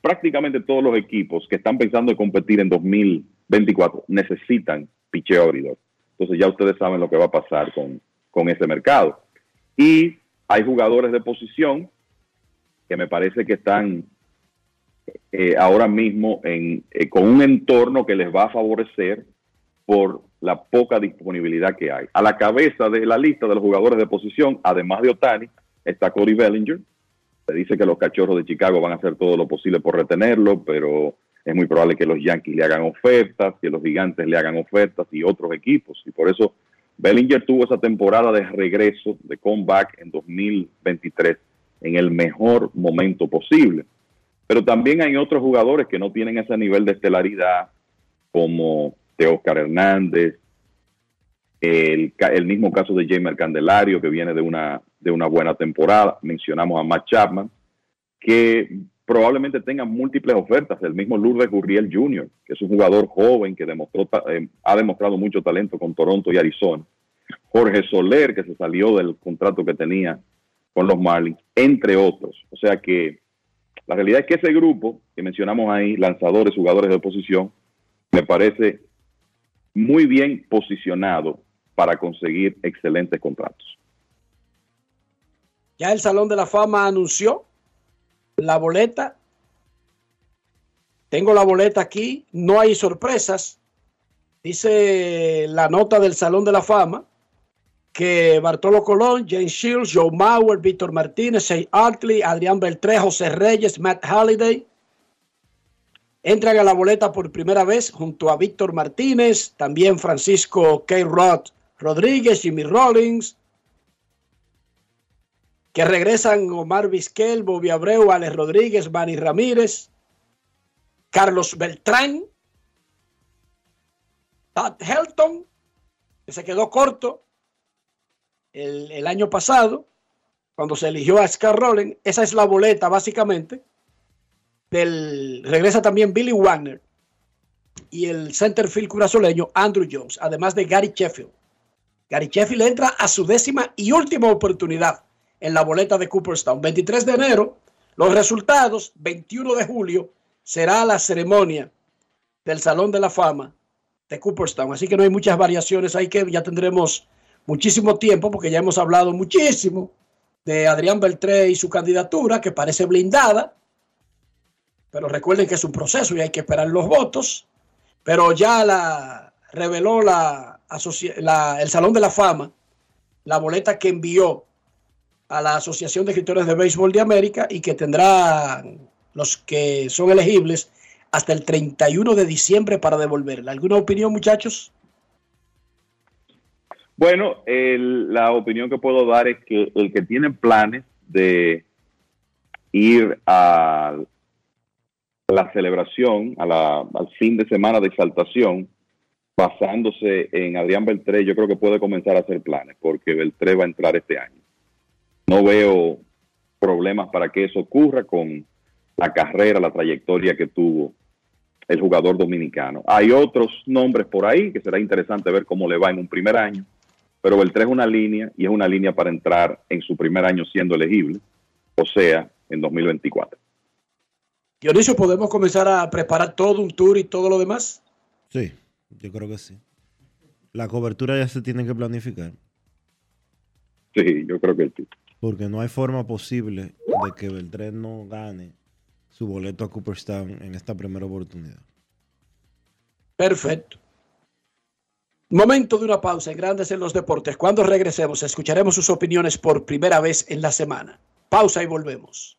prácticamente todos los equipos que están pensando en competir en 2024 necesitan picheo abridor. Entonces ya ustedes saben lo que va a pasar con, con ese mercado. Y hay jugadores de posición que me parece que están eh, ahora mismo en, eh, con un entorno que les va a favorecer por la poca disponibilidad que hay. A la cabeza de la lista de los jugadores de posición, además de Otani, está Cody Bellinger. Se dice que los cachorros de Chicago van a hacer todo lo posible por retenerlo, pero es muy probable que los Yankees le hagan ofertas, que los gigantes le hagan ofertas y otros equipos. Y por eso Bellinger tuvo esa temporada de regreso, de comeback en 2023, en el mejor momento posible. Pero también hay otros jugadores que no tienen ese nivel de estelaridad, como Oscar Hernández, el, mismo caso de Jamer Candelario, que viene de una, de una buena temporada. Mencionamos a Matt Chapman, que probablemente tenga múltiples ofertas. El mismo Lourdes Gurriel Jr., que es un jugador joven que demostró, eh, ha demostrado mucho talento con Toronto y Arizona. Jorge Soler, que se salió del contrato que tenía con los Marlins, entre otros. O sea que la realidad es que ese grupo que mencionamos ahí, lanzadores, jugadores de posición, me parece muy bien posicionado para conseguir excelentes contratos. Ya el Salón de la Fama anunció la boleta. Tengo la boleta aquí, no hay sorpresas. Dice la nota del Salón de la Fama que Bartolo Colón, James Shields, Joe Mauer, Víctor Martínez, Shea Artley, Adrián Beltré, José Reyes, Matt Halliday entran a la boleta por primera vez junto a Víctor Martínez, también Francisco K. Rod Rodríguez, Jimmy Rollins, que regresan Omar Vizquel, Bobby Abreu, Alex Rodríguez, Manny Ramírez, Carlos Beltrán, Todd Helton, que se quedó corto el, el año pasado, cuando se eligió a Scar Rowland. Esa es la boleta, básicamente. Del, regresa también Billy Wagner y el centerfield curazoleño Andrew Jones, además de Gary Sheffield. Gary Sheffield entra a su décima y última oportunidad en la boleta de Cooperstown. 23 de enero, los resultados, 21 de julio, será la ceremonia del Salón de la Fama de Cooperstown. Así que no hay muchas variaciones ahí que ya tendremos muchísimo tiempo porque ya hemos hablado muchísimo de Adrián Beltré y su candidatura que parece blindada. Pero recuerden que es un proceso y hay que esperar los votos. Pero ya la reveló la, la- el Salón de la Fama la boleta que envió a la Asociación de Escritores de Béisbol de América y que tendrán los que son elegibles hasta el 31 de diciembre para devolverla. ¿Alguna opinión, muchachos? Bueno, la opinión que puedo dar es que el que tiene planes de ir a la celebración, a la- al fin de semana de exaltación, basándose en Adrián Beltré, yo creo que puede comenzar a hacer planes, porque Beltré va a entrar este año. No veo problemas para que eso ocurra con la carrera, la trayectoria que tuvo el jugador dominicano. Hay otros nombres por ahí que será interesante ver cómo le va en un primer año, pero Beltré es una línea y es una línea para entrar en su primer año siendo elegible, o sea, en 2024. Dionisio, ¿podemos comenzar a preparar todo un tour y todo lo demás? Sí, yo creo que sí. La cobertura ya se tiene que planificar. Sí, yo creo que sí. Porque no hay forma posible de que Beltrán no gane su boleto a Cooperstown en esta primera oportunidad. Perfecto. Momento de una pausa en Grandes en los Deportes. Cuando regresemos, escucharemos sus opiniones por primera vez en la semana. Pausa y volvemos.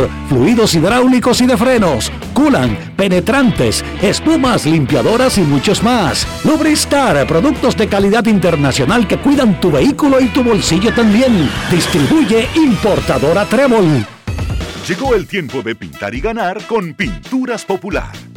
fluidos hidráulicos y de frenos, culan, penetrantes, espumas, limpiadoras y muchos más. Lubristar, productos de calidad internacional que cuidan tu vehículo y tu bolsillo también. Distribuye importadora Trébol. Llegó el tiempo de pintar y ganar con Pinturas Popular.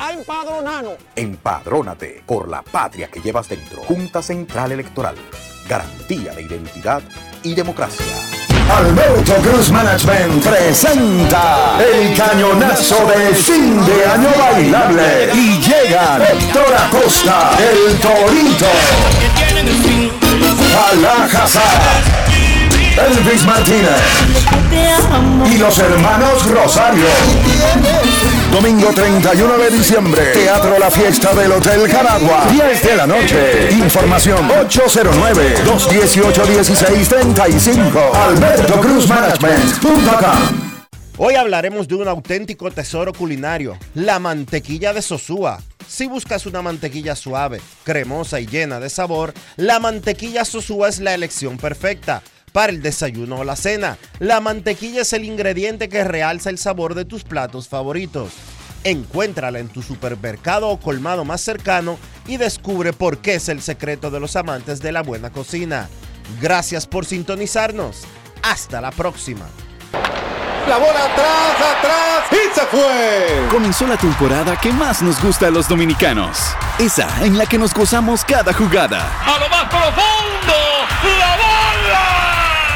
a empadronarnos. Empadrónate por la patria que llevas dentro. Junta Central Electoral. Garantía de identidad y democracia. Alberto Cruz Management presenta el cañonazo de fin de año bailable y llegan Héctor Acosta, el Torito, Alajazar, Elvis Martínez y los hermanos Rosario. Domingo 31 de diciembre, Teatro La Fiesta del Hotel Caragua, 10 de la noche. Información 809-218-1635. Alberto Cruz Management.com. Hoy hablaremos de un auténtico tesoro culinario, la mantequilla de Sosúa. Si buscas una mantequilla suave, cremosa y llena de sabor, la mantequilla Sosúa es la elección perfecta. Para el desayuno o la cena, la mantequilla es el ingrediente que realza el sabor de tus platos favoritos. Encuéntrala en tu supermercado o colmado más cercano y descubre por qué es el secreto de los amantes de la buena cocina. Gracias por sintonizarnos. Hasta la próxima. La bola atrás, atrás y se fue. Comenzó la temporada que más nos gusta a los dominicanos. Esa en la que nos gozamos cada jugada. A lo más profundo, la bola.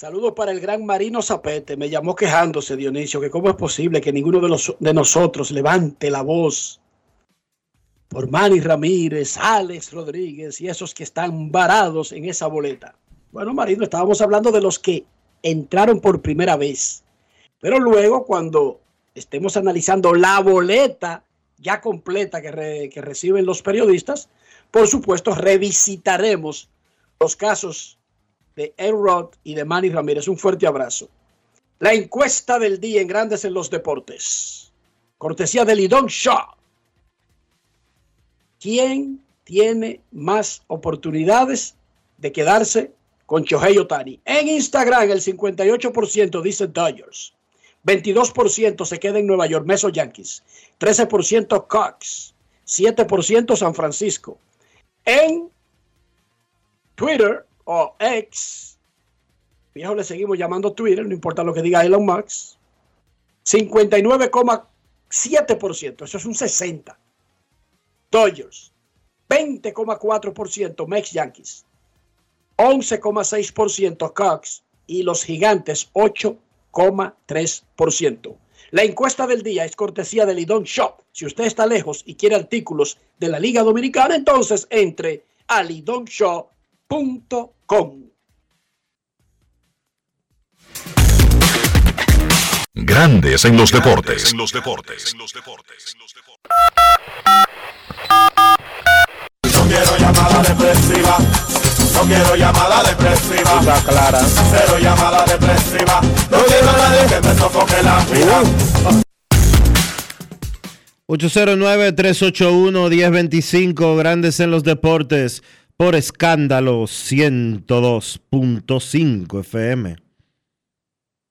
Saludos para el gran Marino Zapete. Me llamó quejándose, Dionisio, que cómo es posible que ninguno de, los, de nosotros levante la voz por Manny Ramírez, Alex Rodríguez y esos que están varados en esa boleta. Bueno, Marino, estábamos hablando de los que entraron por primera vez. Pero luego, cuando estemos analizando la boleta ya completa que, que reciben los periodistas, por supuesto, revisitaremos los casos de Enrod y de Manny Ramírez. Un fuerte abrazo. La encuesta del día en Grandes en los Deportes. Cortesía de Lidón Shaw. ¿Quién tiene más oportunidades de quedarse con Shohei Otani? En Instagram el 58% dice Dodgers. 22% se queda en Nueva York, Meso Yankees. 13% Cox. 7% San Francisco. En Twitter o X, viejo le seguimos llamando Twitter, no importa lo que diga Elon Musk, 7%, eso es un 60%. Dodgers, 20,4%, Mex Yankees, 11,6% Cubs y los Gigantes 8,3%. La encuesta del día es cortesía de Lidon Shop. Si usted está lejos y quiere artículos de la Liga Dominicana, entonces entre a lidonshop.com. Grandes en los deportes. En los deportes. No quiero llamada depresiva. No quiero llamada depresiva. Está clara. Cero llamada depresiva. No quiero a nadie que me sofoque la vida. 809-381-1025, Grandes en los Deportes, por escándalo 102.5 FM.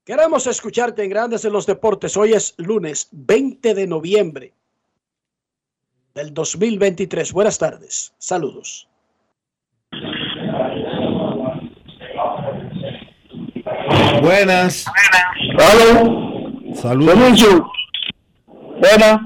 Queremos escucharte en Grandes en los Deportes. Hoy es lunes 20 de noviembre del 2023. Buenas tardes. Saludos. Buenas. Saludos. Buenas.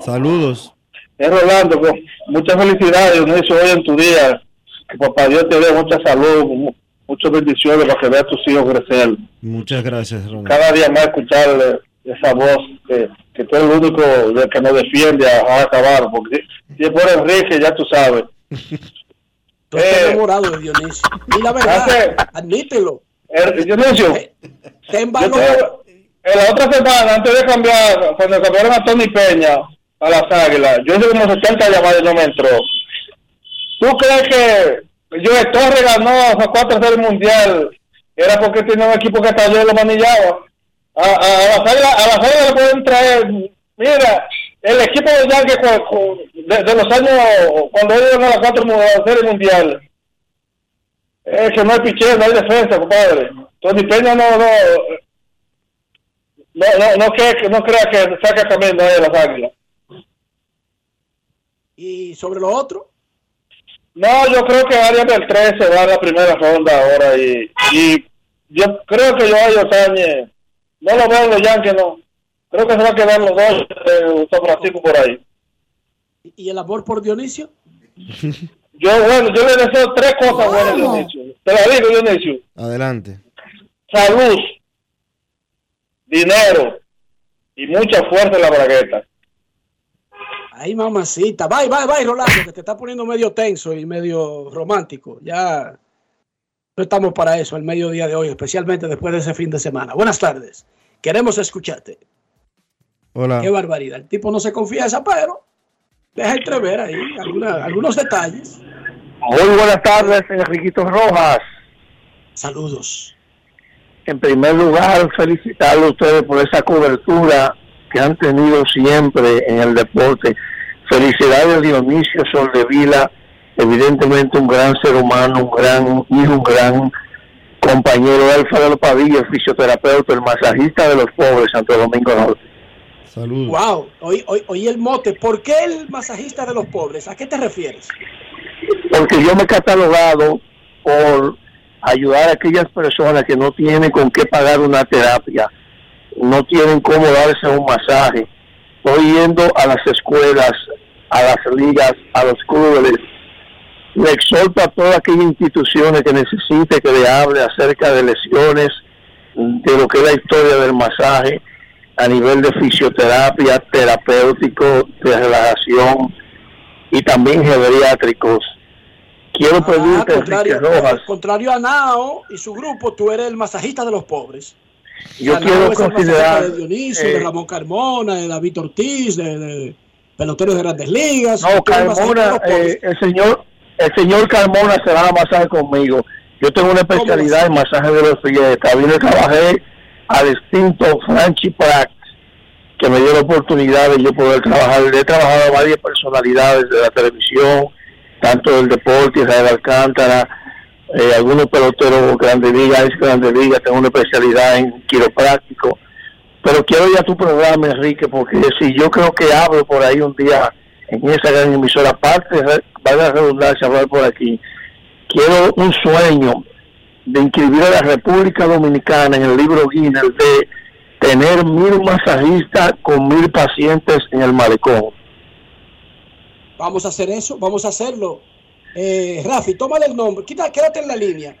Saludos. Es Rolando, pues, muchas felicidades, Dionisio, hoy en tu día. Que papá Dios te dé mucha salud, mu- muchas bendiciones para que veas a tus hijos crecer. Muchas gracias, Ronald. Cada día más escuchar esa voz que, que tú eres el único del que nos defiende a, a acabar. Porque si- es por Enrique, ya tú sabes. Tú estás enamorado de Dionisio. Y la verdad, Hace- admítelo. Eh, Dionisio, Te yo te- en la otra semana, antes de cambiar, cuando cambiaron a Tony Peña a las Águilas, yo hice como 70 llamadas y no me entró. ¿Tú crees que yo Torres ganó a 4 del Mundial? Era porque tenía un equipo que hasta yo lo manillaba. A, a, a las Águilas a le pueden traer, mira, el equipo de cu- de, de los años, cuando ellos ganan las 4 series mundial, es que no hay picheo, no hay defensa, compadre. Tony Peña no, no, no, no, no, crea, no crea que saca camino de las águilas. ¿Y sobre lo otro? No, yo creo que Arias del 13 va a la primera ronda ahora y, y yo creo que Joao Otañe, no lo veo en los Yankees, no. Creo que se va a quedar los dos de San Francisco por ahí. ¿Y el amor por Dionisio? Yo, bueno, yo le deseo tres cosas buenas, Dionisio. Te la digo, Dionisio. Adelante. Salud, dinero y mucha fuerza en la bragueta. Ay, mamacita. Bye, bye, bye, Rolando, que te está poniendo medio tenso y medio romántico. Ya no estamos para eso el mediodía de hoy, especialmente después de ese fin de semana. Buenas tardes. Queremos escucharte. Hola. Qué barbaridad. El tipo no se confiesa, pero deja entrever ahí alguna- algunos detalles. Muy buenas tardes, Enriquito Rojas. Saludos. En primer lugar, felicitarle a ustedes por esa cobertura que han tenido siempre en el deporte. Felicidades Dionisio Soldevila, evidentemente un gran ser humano, un gran y un gran compañero Alfredo Padilla, el fisioterapeuta, el masajista de los pobres, Santo Domingo Norte. Saludos. Wow, oí, oí- oí el mote. ¿Por qué el masajista de los pobres? ¿A qué te refieres? porque yo me he catalogado por ayudar a aquellas personas que no tienen con qué pagar una terapia, no tienen cómo darse un masaje. Estoy yendo a las escuelas, a las ligas, a los clubes. Le exhorto a todas aquellas instituciones que necesite que le hable acerca de lesiones, de lo que es la historia del masaje a nivel de fisioterapia, terapéutico, de relajación y también geriátricos. Quiero Ah, pedirte, contrario, Rojas, contrario a Nao y su grupo, tú eres el masajista de los pobres. Yo quiero es el considerar de Dionisio, de eh, Ramón Carmona, de David Ortiz, de, de peloteros de grandes ligas. No, Carmona, eh, el señor, el señor Carmona se va a masaje conmigo. Yo tengo una especialidad en masaje de los pies. También trabajé al extinto Franchi Pratt, que me dio la oportunidad de yo poder trabajar. Le he trabajado a varias personalidades de la televisión, tanto del deporte, Israel Alcántara, eh, algunos peloteros grandes ligas, ex grandes ligas. Tengo una especialidad en quiropráctico. Pero quiero ir a tu programa, Enrique, porque si yo creo que hablo por ahí un día en esa gran emisora, aparte, valga la redundancia, hablar por aquí, quiero un sueño de inscribir a la República Dominicana en el libro Guinness de tener mil masajistas con mil pacientes en el malecón. Vamos a hacer eso, vamos a hacerlo. Eh, Rafi, tómale el nombre, Quita, quédate en la línea.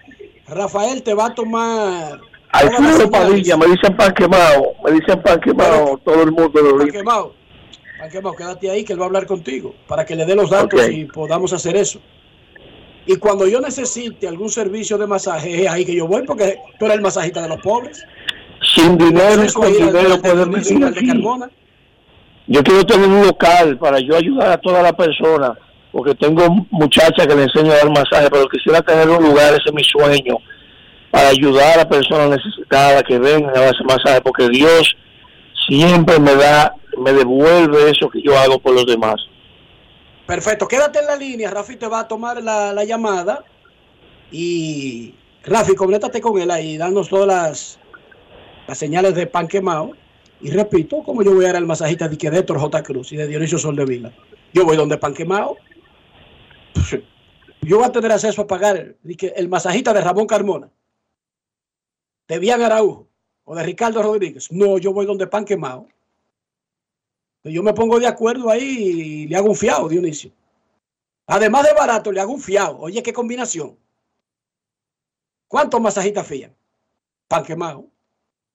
Rafael te va a tomar. Alfredo Padilla, me dicen pan quemado, me dicen pan quemado, todo el mundo lo Pan dice. quemado. Pan quemado, quédate ahí que él va a hablar contigo para que le dé los datos y podamos hacer eso. Y cuando yo necesite algún servicio de masaje, es ahí que yo voy porque tú eres el masajista de los pobres. Sin dinero con dinero. Carmona. Yo quiero tener un local para yo ayudar a todas las personas, porque tengo muchachas que le enseño a dar masaje, pero quisiera tener un lugar, ese es mi sueño, para ayudar a personas necesitadas que vengan a darse masaje, porque Dios siempre me da, me devuelve eso que yo hago por los demás. Perfecto, quédate en la línea. Rafi te va a tomar la, la llamada. Y Rafi, conéctate con él ahí, danos todas las, las señales de pan quemado. Y repito, como yo voy a ir al masajista de, de Héctor J. Cruz y de Dionisio Soldevila. Yo voy donde pan quemado. Yo voy a tener acceso a pagar el masajista de Ramón Carmona, de Bian Araujo o de Ricardo Rodríguez. No, yo voy donde pan quemado. Yo me pongo de acuerdo ahí y le hago un fiado, Dionisio. Además de barato, le hago un fiado. Oye, qué combinación. ¿Cuántos masajistas fían? Pan quemado.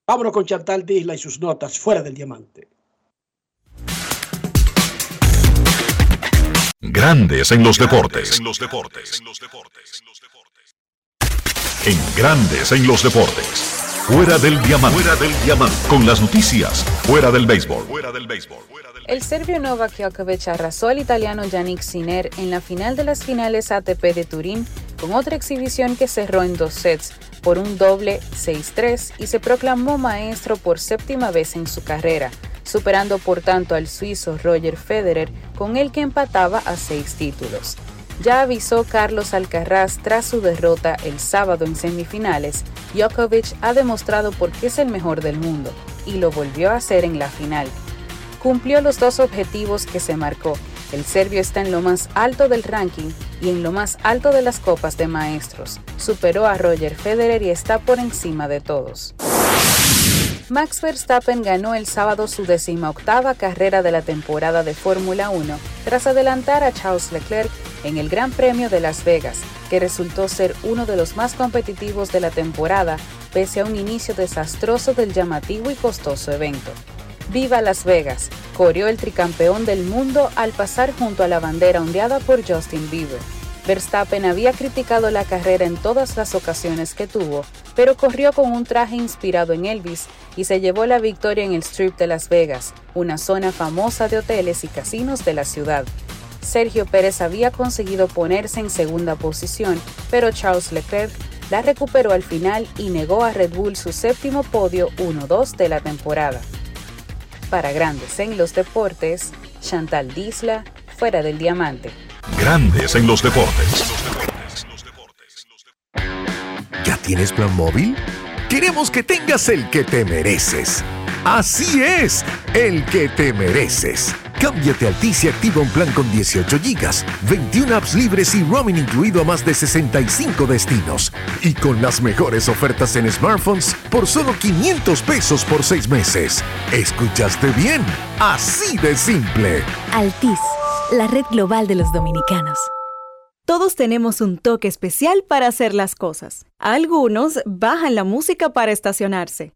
Vámonos con Chantal Disla y sus notas fuera del diamante. Grandes en los deportes. En Grandes en los deportes. Fuera del diamante. Fuera del diamante. Con las noticias. Fuera del béisbol. El serbio Novak Djokovic arrasó al italiano Yannick Sinner en la final de las finales ATP de Turín con otra exhibición que cerró en dos sets por un doble 6-3 y se proclamó maestro por séptima vez en su carrera, superando por tanto al suizo Roger Federer con el que empataba a seis títulos. Ya avisó Carlos Alcaraz tras su derrota el sábado en semifinales, Djokovic ha demostrado por qué es el mejor del mundo y lo volvió a hacer en la final cumplió los dos objetivos que se marcó. El serbio está en lo más alto del ranking y en lo más alto de las copas de maestros. Superó a Roger Federer y está por encima de todos. Max Verstappen ganó el sábado su decimoctava carrera de la temporada de Fórmula 1 tras adelantar a Charles Leclerc en el Gran Premio de Las Vegas, que resultó ser uno de los más competitivos de la temporada pese a un inicio desastroso del llamativo y costoso evento. Viva Las Vegas, coreó el tricampeón del mundo al pasar junto a la bandera ondeada por Justin Bieber. Verstappen había criticado la carrera en todas las ocasiones que tuvo, pero corrió con un traje inspirado en Elvis y se llevó la victoria en el Strip de Las Vegas, una zona famosa de hoteles y casinos de la ciudad. Sergio Pérez había conseguido ponerse en segunda posición, pero Charles Leclerc la recuperó al final y negó a Red Bull su séptimo podio 1-2 de la temporada. Para Grandes en los Deportes, Chantal Disla, fuera del diamante. Grandes en los deportes. ¿Ya tienes plan móvil? Queremos que tengas el que te mereces. Así es, el que te mereces. Cámbiate a Altis y activa un plan con 18 gigas, 21 apps libres y roaming incluido a más de 65 destinos. Y con las mejores ofertas en smartphones por solo 500 pesos por 6 meses. ¿Escuchaste bien? Así de simple. Altis, la red global de los dominicanos. Todos tenemos un toque especial para hacer las cosas. Algunos bajan la música para estacionarse.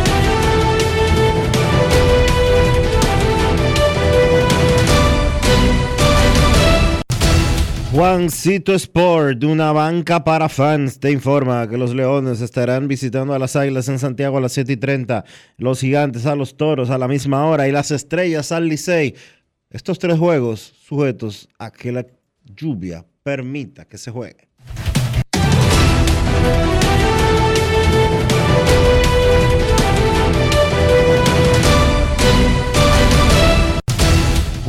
Juancito Sport, una banca para fans, te informa que los Leones estarán visitando a las Águilas en Santiago a las 7 y 30, los Gigantes a los Toros a la misma hora y las Estrellas al Licey. Estos tres juegos sujetos a que la lluvia permita que se juegue.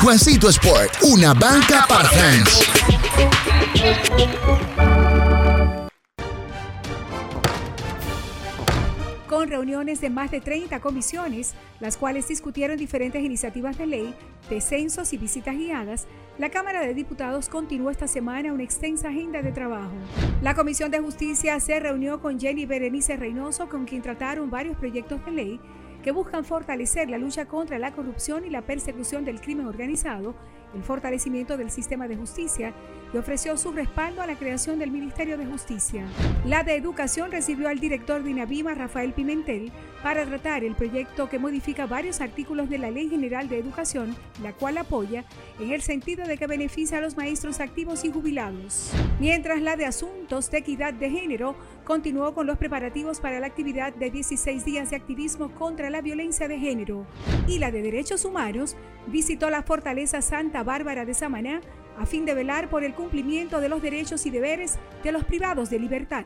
Juancito Sport, una banca para fans. con reuniones de más de 30 comisiones, las cuales discutieron diferentes iniciativas de ley, descensos y visitas guiadas, la Cámara de Diputados continuó esta semana una extensa agenda de trabajo. La Comisión de Justicia se reunió con Jenny Berenice Reynoso, con quien trataron varios proyectos de ley que buscan fortalecer la lucha contra la corrupción y la persecución del crimen organizado, el fortalecimiento del sistema de justicia y ofreció su respaldo a la creación del Ministerio de Justicia. La de Educación recibió al director de INAVIMA, Rafael Pimentel, para tratar el proyecto que modifica varios artículos de la Ley General de Educación, la cual apoya en el sentido de que beneficia a los maestros activos y jubilados. Mientras la de Asuntos de Equidad de Género continuó con los preparativos para la actividad de 16 días de activismo contra la violencia de género. Y la de Derechos Humanos visitó la Fortaleza Santa Bárbara de Samaná a fin de velar por el cumplimiento de los derechos y deberes de los privados de libertad.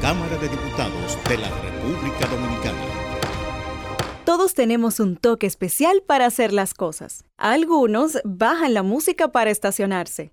Cámara de Diputados de la República Dominicana. Todos tenemos un toque especial para hacer las cosas. Algunos bajan la música para estacionarse.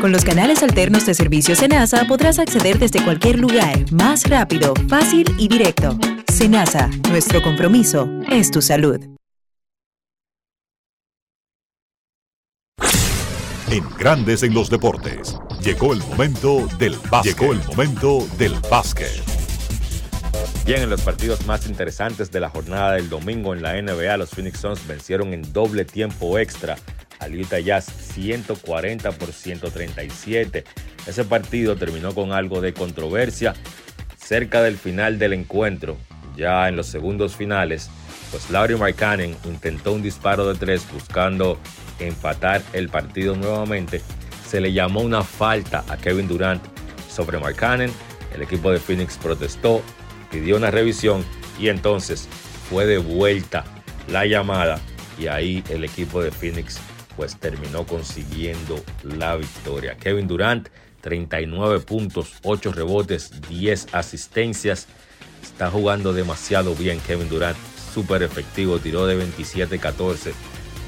Con los canales alternos de servicio Senasa podrás acceder desde cualquier lugar, más rápido, fácil y directo. Senasa, nuestro compromiso es tu salud. En Grandes en los Deportes, llegó el momento del básquet. Llegó el momento del básquet. Bien, en los partidos más interesantes de la jornada del domingo en la NBA, los Phoenix Suns vencieron en doble tiempo extra al Utah Jazz 140 por 137. Ese partido terminó con algo de controversia cerca del final del encuentro. Ya en los segundos finales, pues Laurie Markkanen intentó un disparo de tres buscando empatar el partido nuevamente. Se le llamó una falta a Kevin Durant sobre Markkanen. El equipo de Phoenix protestó, pidió una revisión y entonces fue de vuelta la llamada y ahí el equipo de Phoenix pues terminó consiguiendo la victoria. Kevin Durant, 39 puntos, 8 rebotes, 10 asistencias. Está jugando demasiado bien Kevin Durant, súper efectivo, tiró de 27-14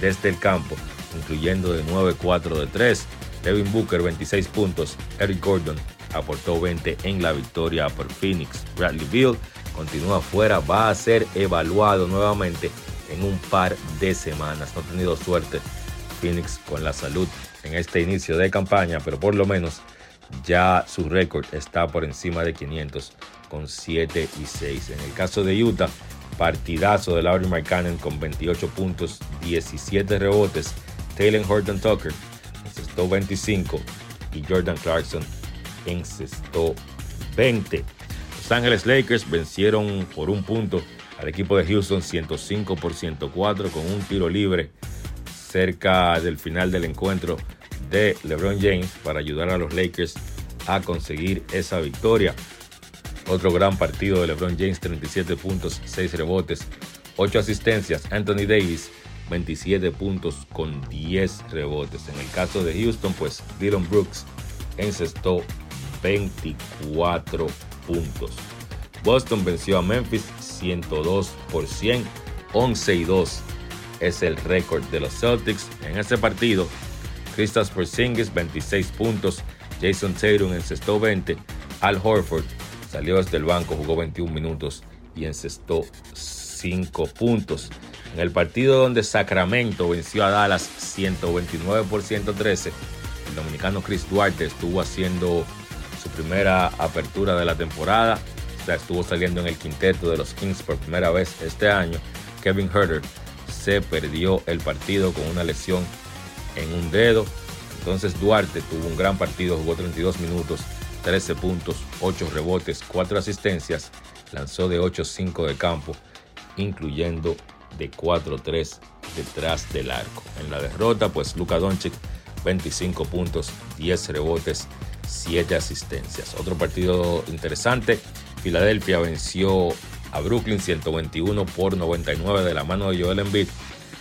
desde el campo, incluyendo de 9-4 de 3. Devin Booker, 26 puntos. Eric Gordon aportó 20 en la victoria por Phoenix. Bradley Beal continúa fuera, va a ser evaluado nuevamente en un par de semanas. No ha tenido suerte Phoenix con la salud en este inicio de campaña, pero por lo menos ya su récord está por encima de 500 con 7 y 6. En el caso de Utah, partidazo de Laurie Markkanen con 28 puntos, 17 rebotes. Taylor Horton Tucker encestó 25 y Jordan Clarkson encestó 20. Los Ángeles Lakers vencieron por un punto al equipo de Houston 105 por 104 con un tiro libre cerca del final del encuentro de LeBron James para ayudar a los Lakers a conseguir esa victoria. Otro gran partido de LeBron James, 37 puntos, 6 rebotes, 8 asistencias. Anthony Davis, 27 puntos con 10 rebotes. En el caso de Houston, pues Dylan Brooks encestó 24 puntos. Boston venció a Memphis 102 por 100, 11 y 2 es el récord de los Celtics. En este partido, Kristaps Porzingis 26 puntos, Jason Tatum encestó 20, Al Horford salió desde el banco, jugó 21 minutos y encestó 5 puntos. En el partido donde Sacramento venció a Dallas 129 por 113, el dominicano Chris Duarte estuvo haciendo su primera apertura de la temporada. O sea, estuvo saliendo en el quinteto de los Kings por primera vez este año. Kevin Herter se perdió el partido con una lesión en un dedo. Entonces Duarte tuvo un gran partido, jugó 32 minutos, 13 puntos, 8 rebotes, 4 asistencias, lanzó de 8-5 de campo, incluyendo de 4-3 detrás del arco. En la derrota, pues Luka Doncic, 25 puntos, 10 rebotes, 7 asistencias. Otro partido interesante, Filadelfia venció a Brooklyn 121 por 99 de la mano de Joel Embiid,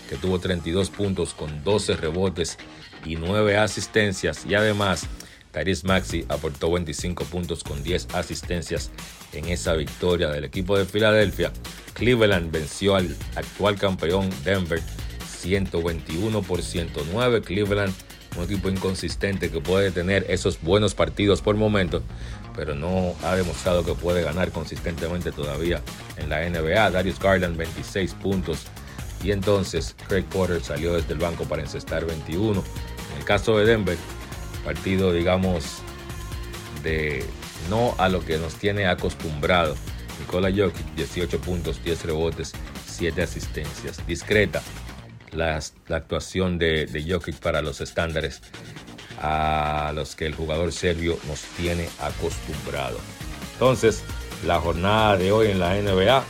que tuvo 32 puntos con 12 rebotes y 9 asistencias. Y además, Tyrese Maxi aportó 25 puntos con 10 asistencias en esa victoria del equipo de Filadelfia. Cleveland venció al actual campeón Denver 121 por 109. Cleveland, un equipo inconsistente que puede tener esos buenos partidos por momentos, pero no ha demostrado que puede ganar consistentemente todavía en la NBA. Darius Garland 26 puntos y entonces Craig Porter salió desde el banco para encestar 21. En el caso de Denver, partido digamos de no a lo que nos tiene acostumbrado. Nikola Jokic 18 puntos, 10 rebotes, 7 asistencias. Discreta la, actuación de Jokic para los estándares a los que el jugador serbio nos tiene acostumbrado. Entonces, la jornada de hoy en la NBA,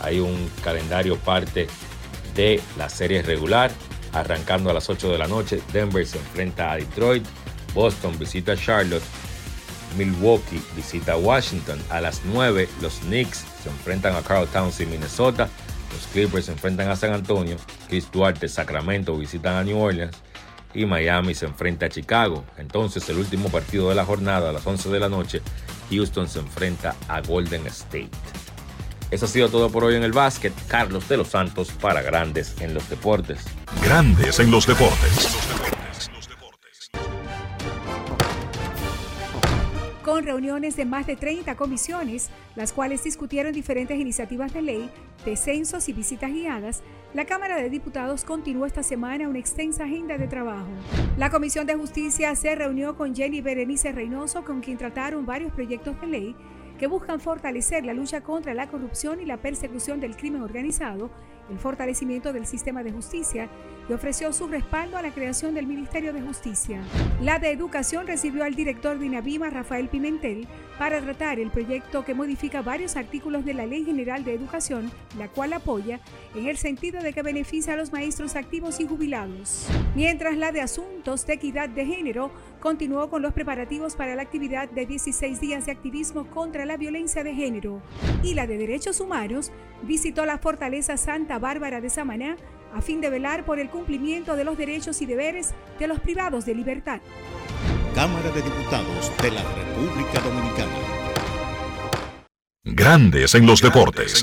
hay un calendario parte de la serie regular, arrancando a las 8 de la noche. Denver se enfrenta a Detroit, Boston visita Charlotte. Milwaukee visita Washington. A las 9 los Knicks se enfrentan a Carl Towns y Minnesota. Los Clippers se enfrentan a San Antonio. Chris Duarte, Sacramento visitan a New Orleans. Y Miami se enfrenta a Chicago. Entonces el último partido de la jornada a las 11 de la noche. Houston se enfrenta a Golden State. Eso ha sido todo por hoy en el básquet. Carlos de los Santos para Grandes en los Deportes. Grandes en los Deportes. Con reuniones de más de 30 comisiones, las cuales discutieron diferentes iniciativas de ley, descensos y visitas guiadas, la Cámara de Diputados continuó esta semana una extensa agenda de trabajo. La Comisión de Justicia se reunió con Jenny Berenice Reynoso, con quien trataron varios proyectos de ley que buscan fortalecer la lucha contra la corrupción y la persecución del crimen organizado, el fortalecimiento del sistema de justicia y ofreció su respaldo a la creación del Ministerio de Justicia. La de Educación recibió al director de INAVIMA, Rafael Pimentel, para tratar el proyecto que modifica varios artículos de la Ley General de Educación, la cual apoya en el sentido de que beneficia a los maestros activos y jubilados. Mientras la de Asuntos de Equidad de Género continuó con los preparativos para la actividad de 16 días de activismo contra la violencia de género. Y la de Derechos Humanos visitó la Fortaleza Santa Bárbara de Samaná a fin de velar por el cumplimiento de los derechos y deberes de los privados de libertad. Cámara de Diputados de la República Dominicana. Grandes en los deportes.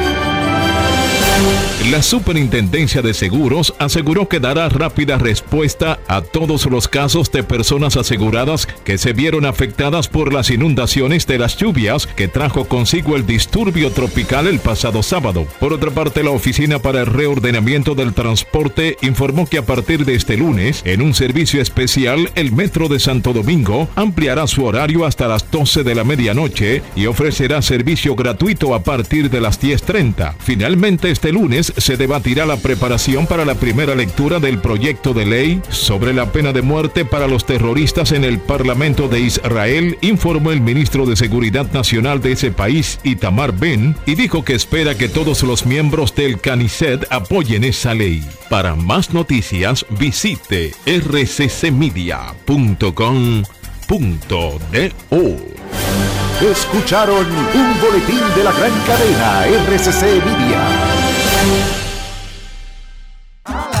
La Superintendencia de Seguros aseguró que dará rápida respuesta a todos los casos de personas aseguradas que se vieron afectadas por las inundaciones de las lluvias que trajo consigo el disturbio tropical el pasado sábado. Por otra parte, la Oficina para el Reordenamiento del Transporte informó que a partir de este lunes, en un servicio especial, el Metro de Santo Domingo ampliará su horario hasta las 12 de la medianoche y ofrecerá servicio gratuito a partir de las 10.30. Finalmente, este lunes se debatirá la preparación para la primera lectura del proyecto de ley sobre la pena de muerte para los terroristas en el Parlamento de Israel, informó el ministro de Seguridad Nacional de ese país, Itamar Ben, y dijo que espera que todos los miembros del CANICET apoyen esa ley. Para más noticias, visite rccmedia.com.do. Escucharon un boletín de la gran cadena RCC Media. I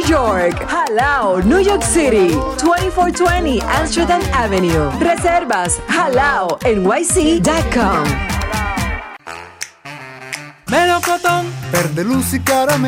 York. Halao, New York City. 2420 Amsterdam Avenue. Reservas halao nyc.com. Melocotón, Verde luz y caramelo.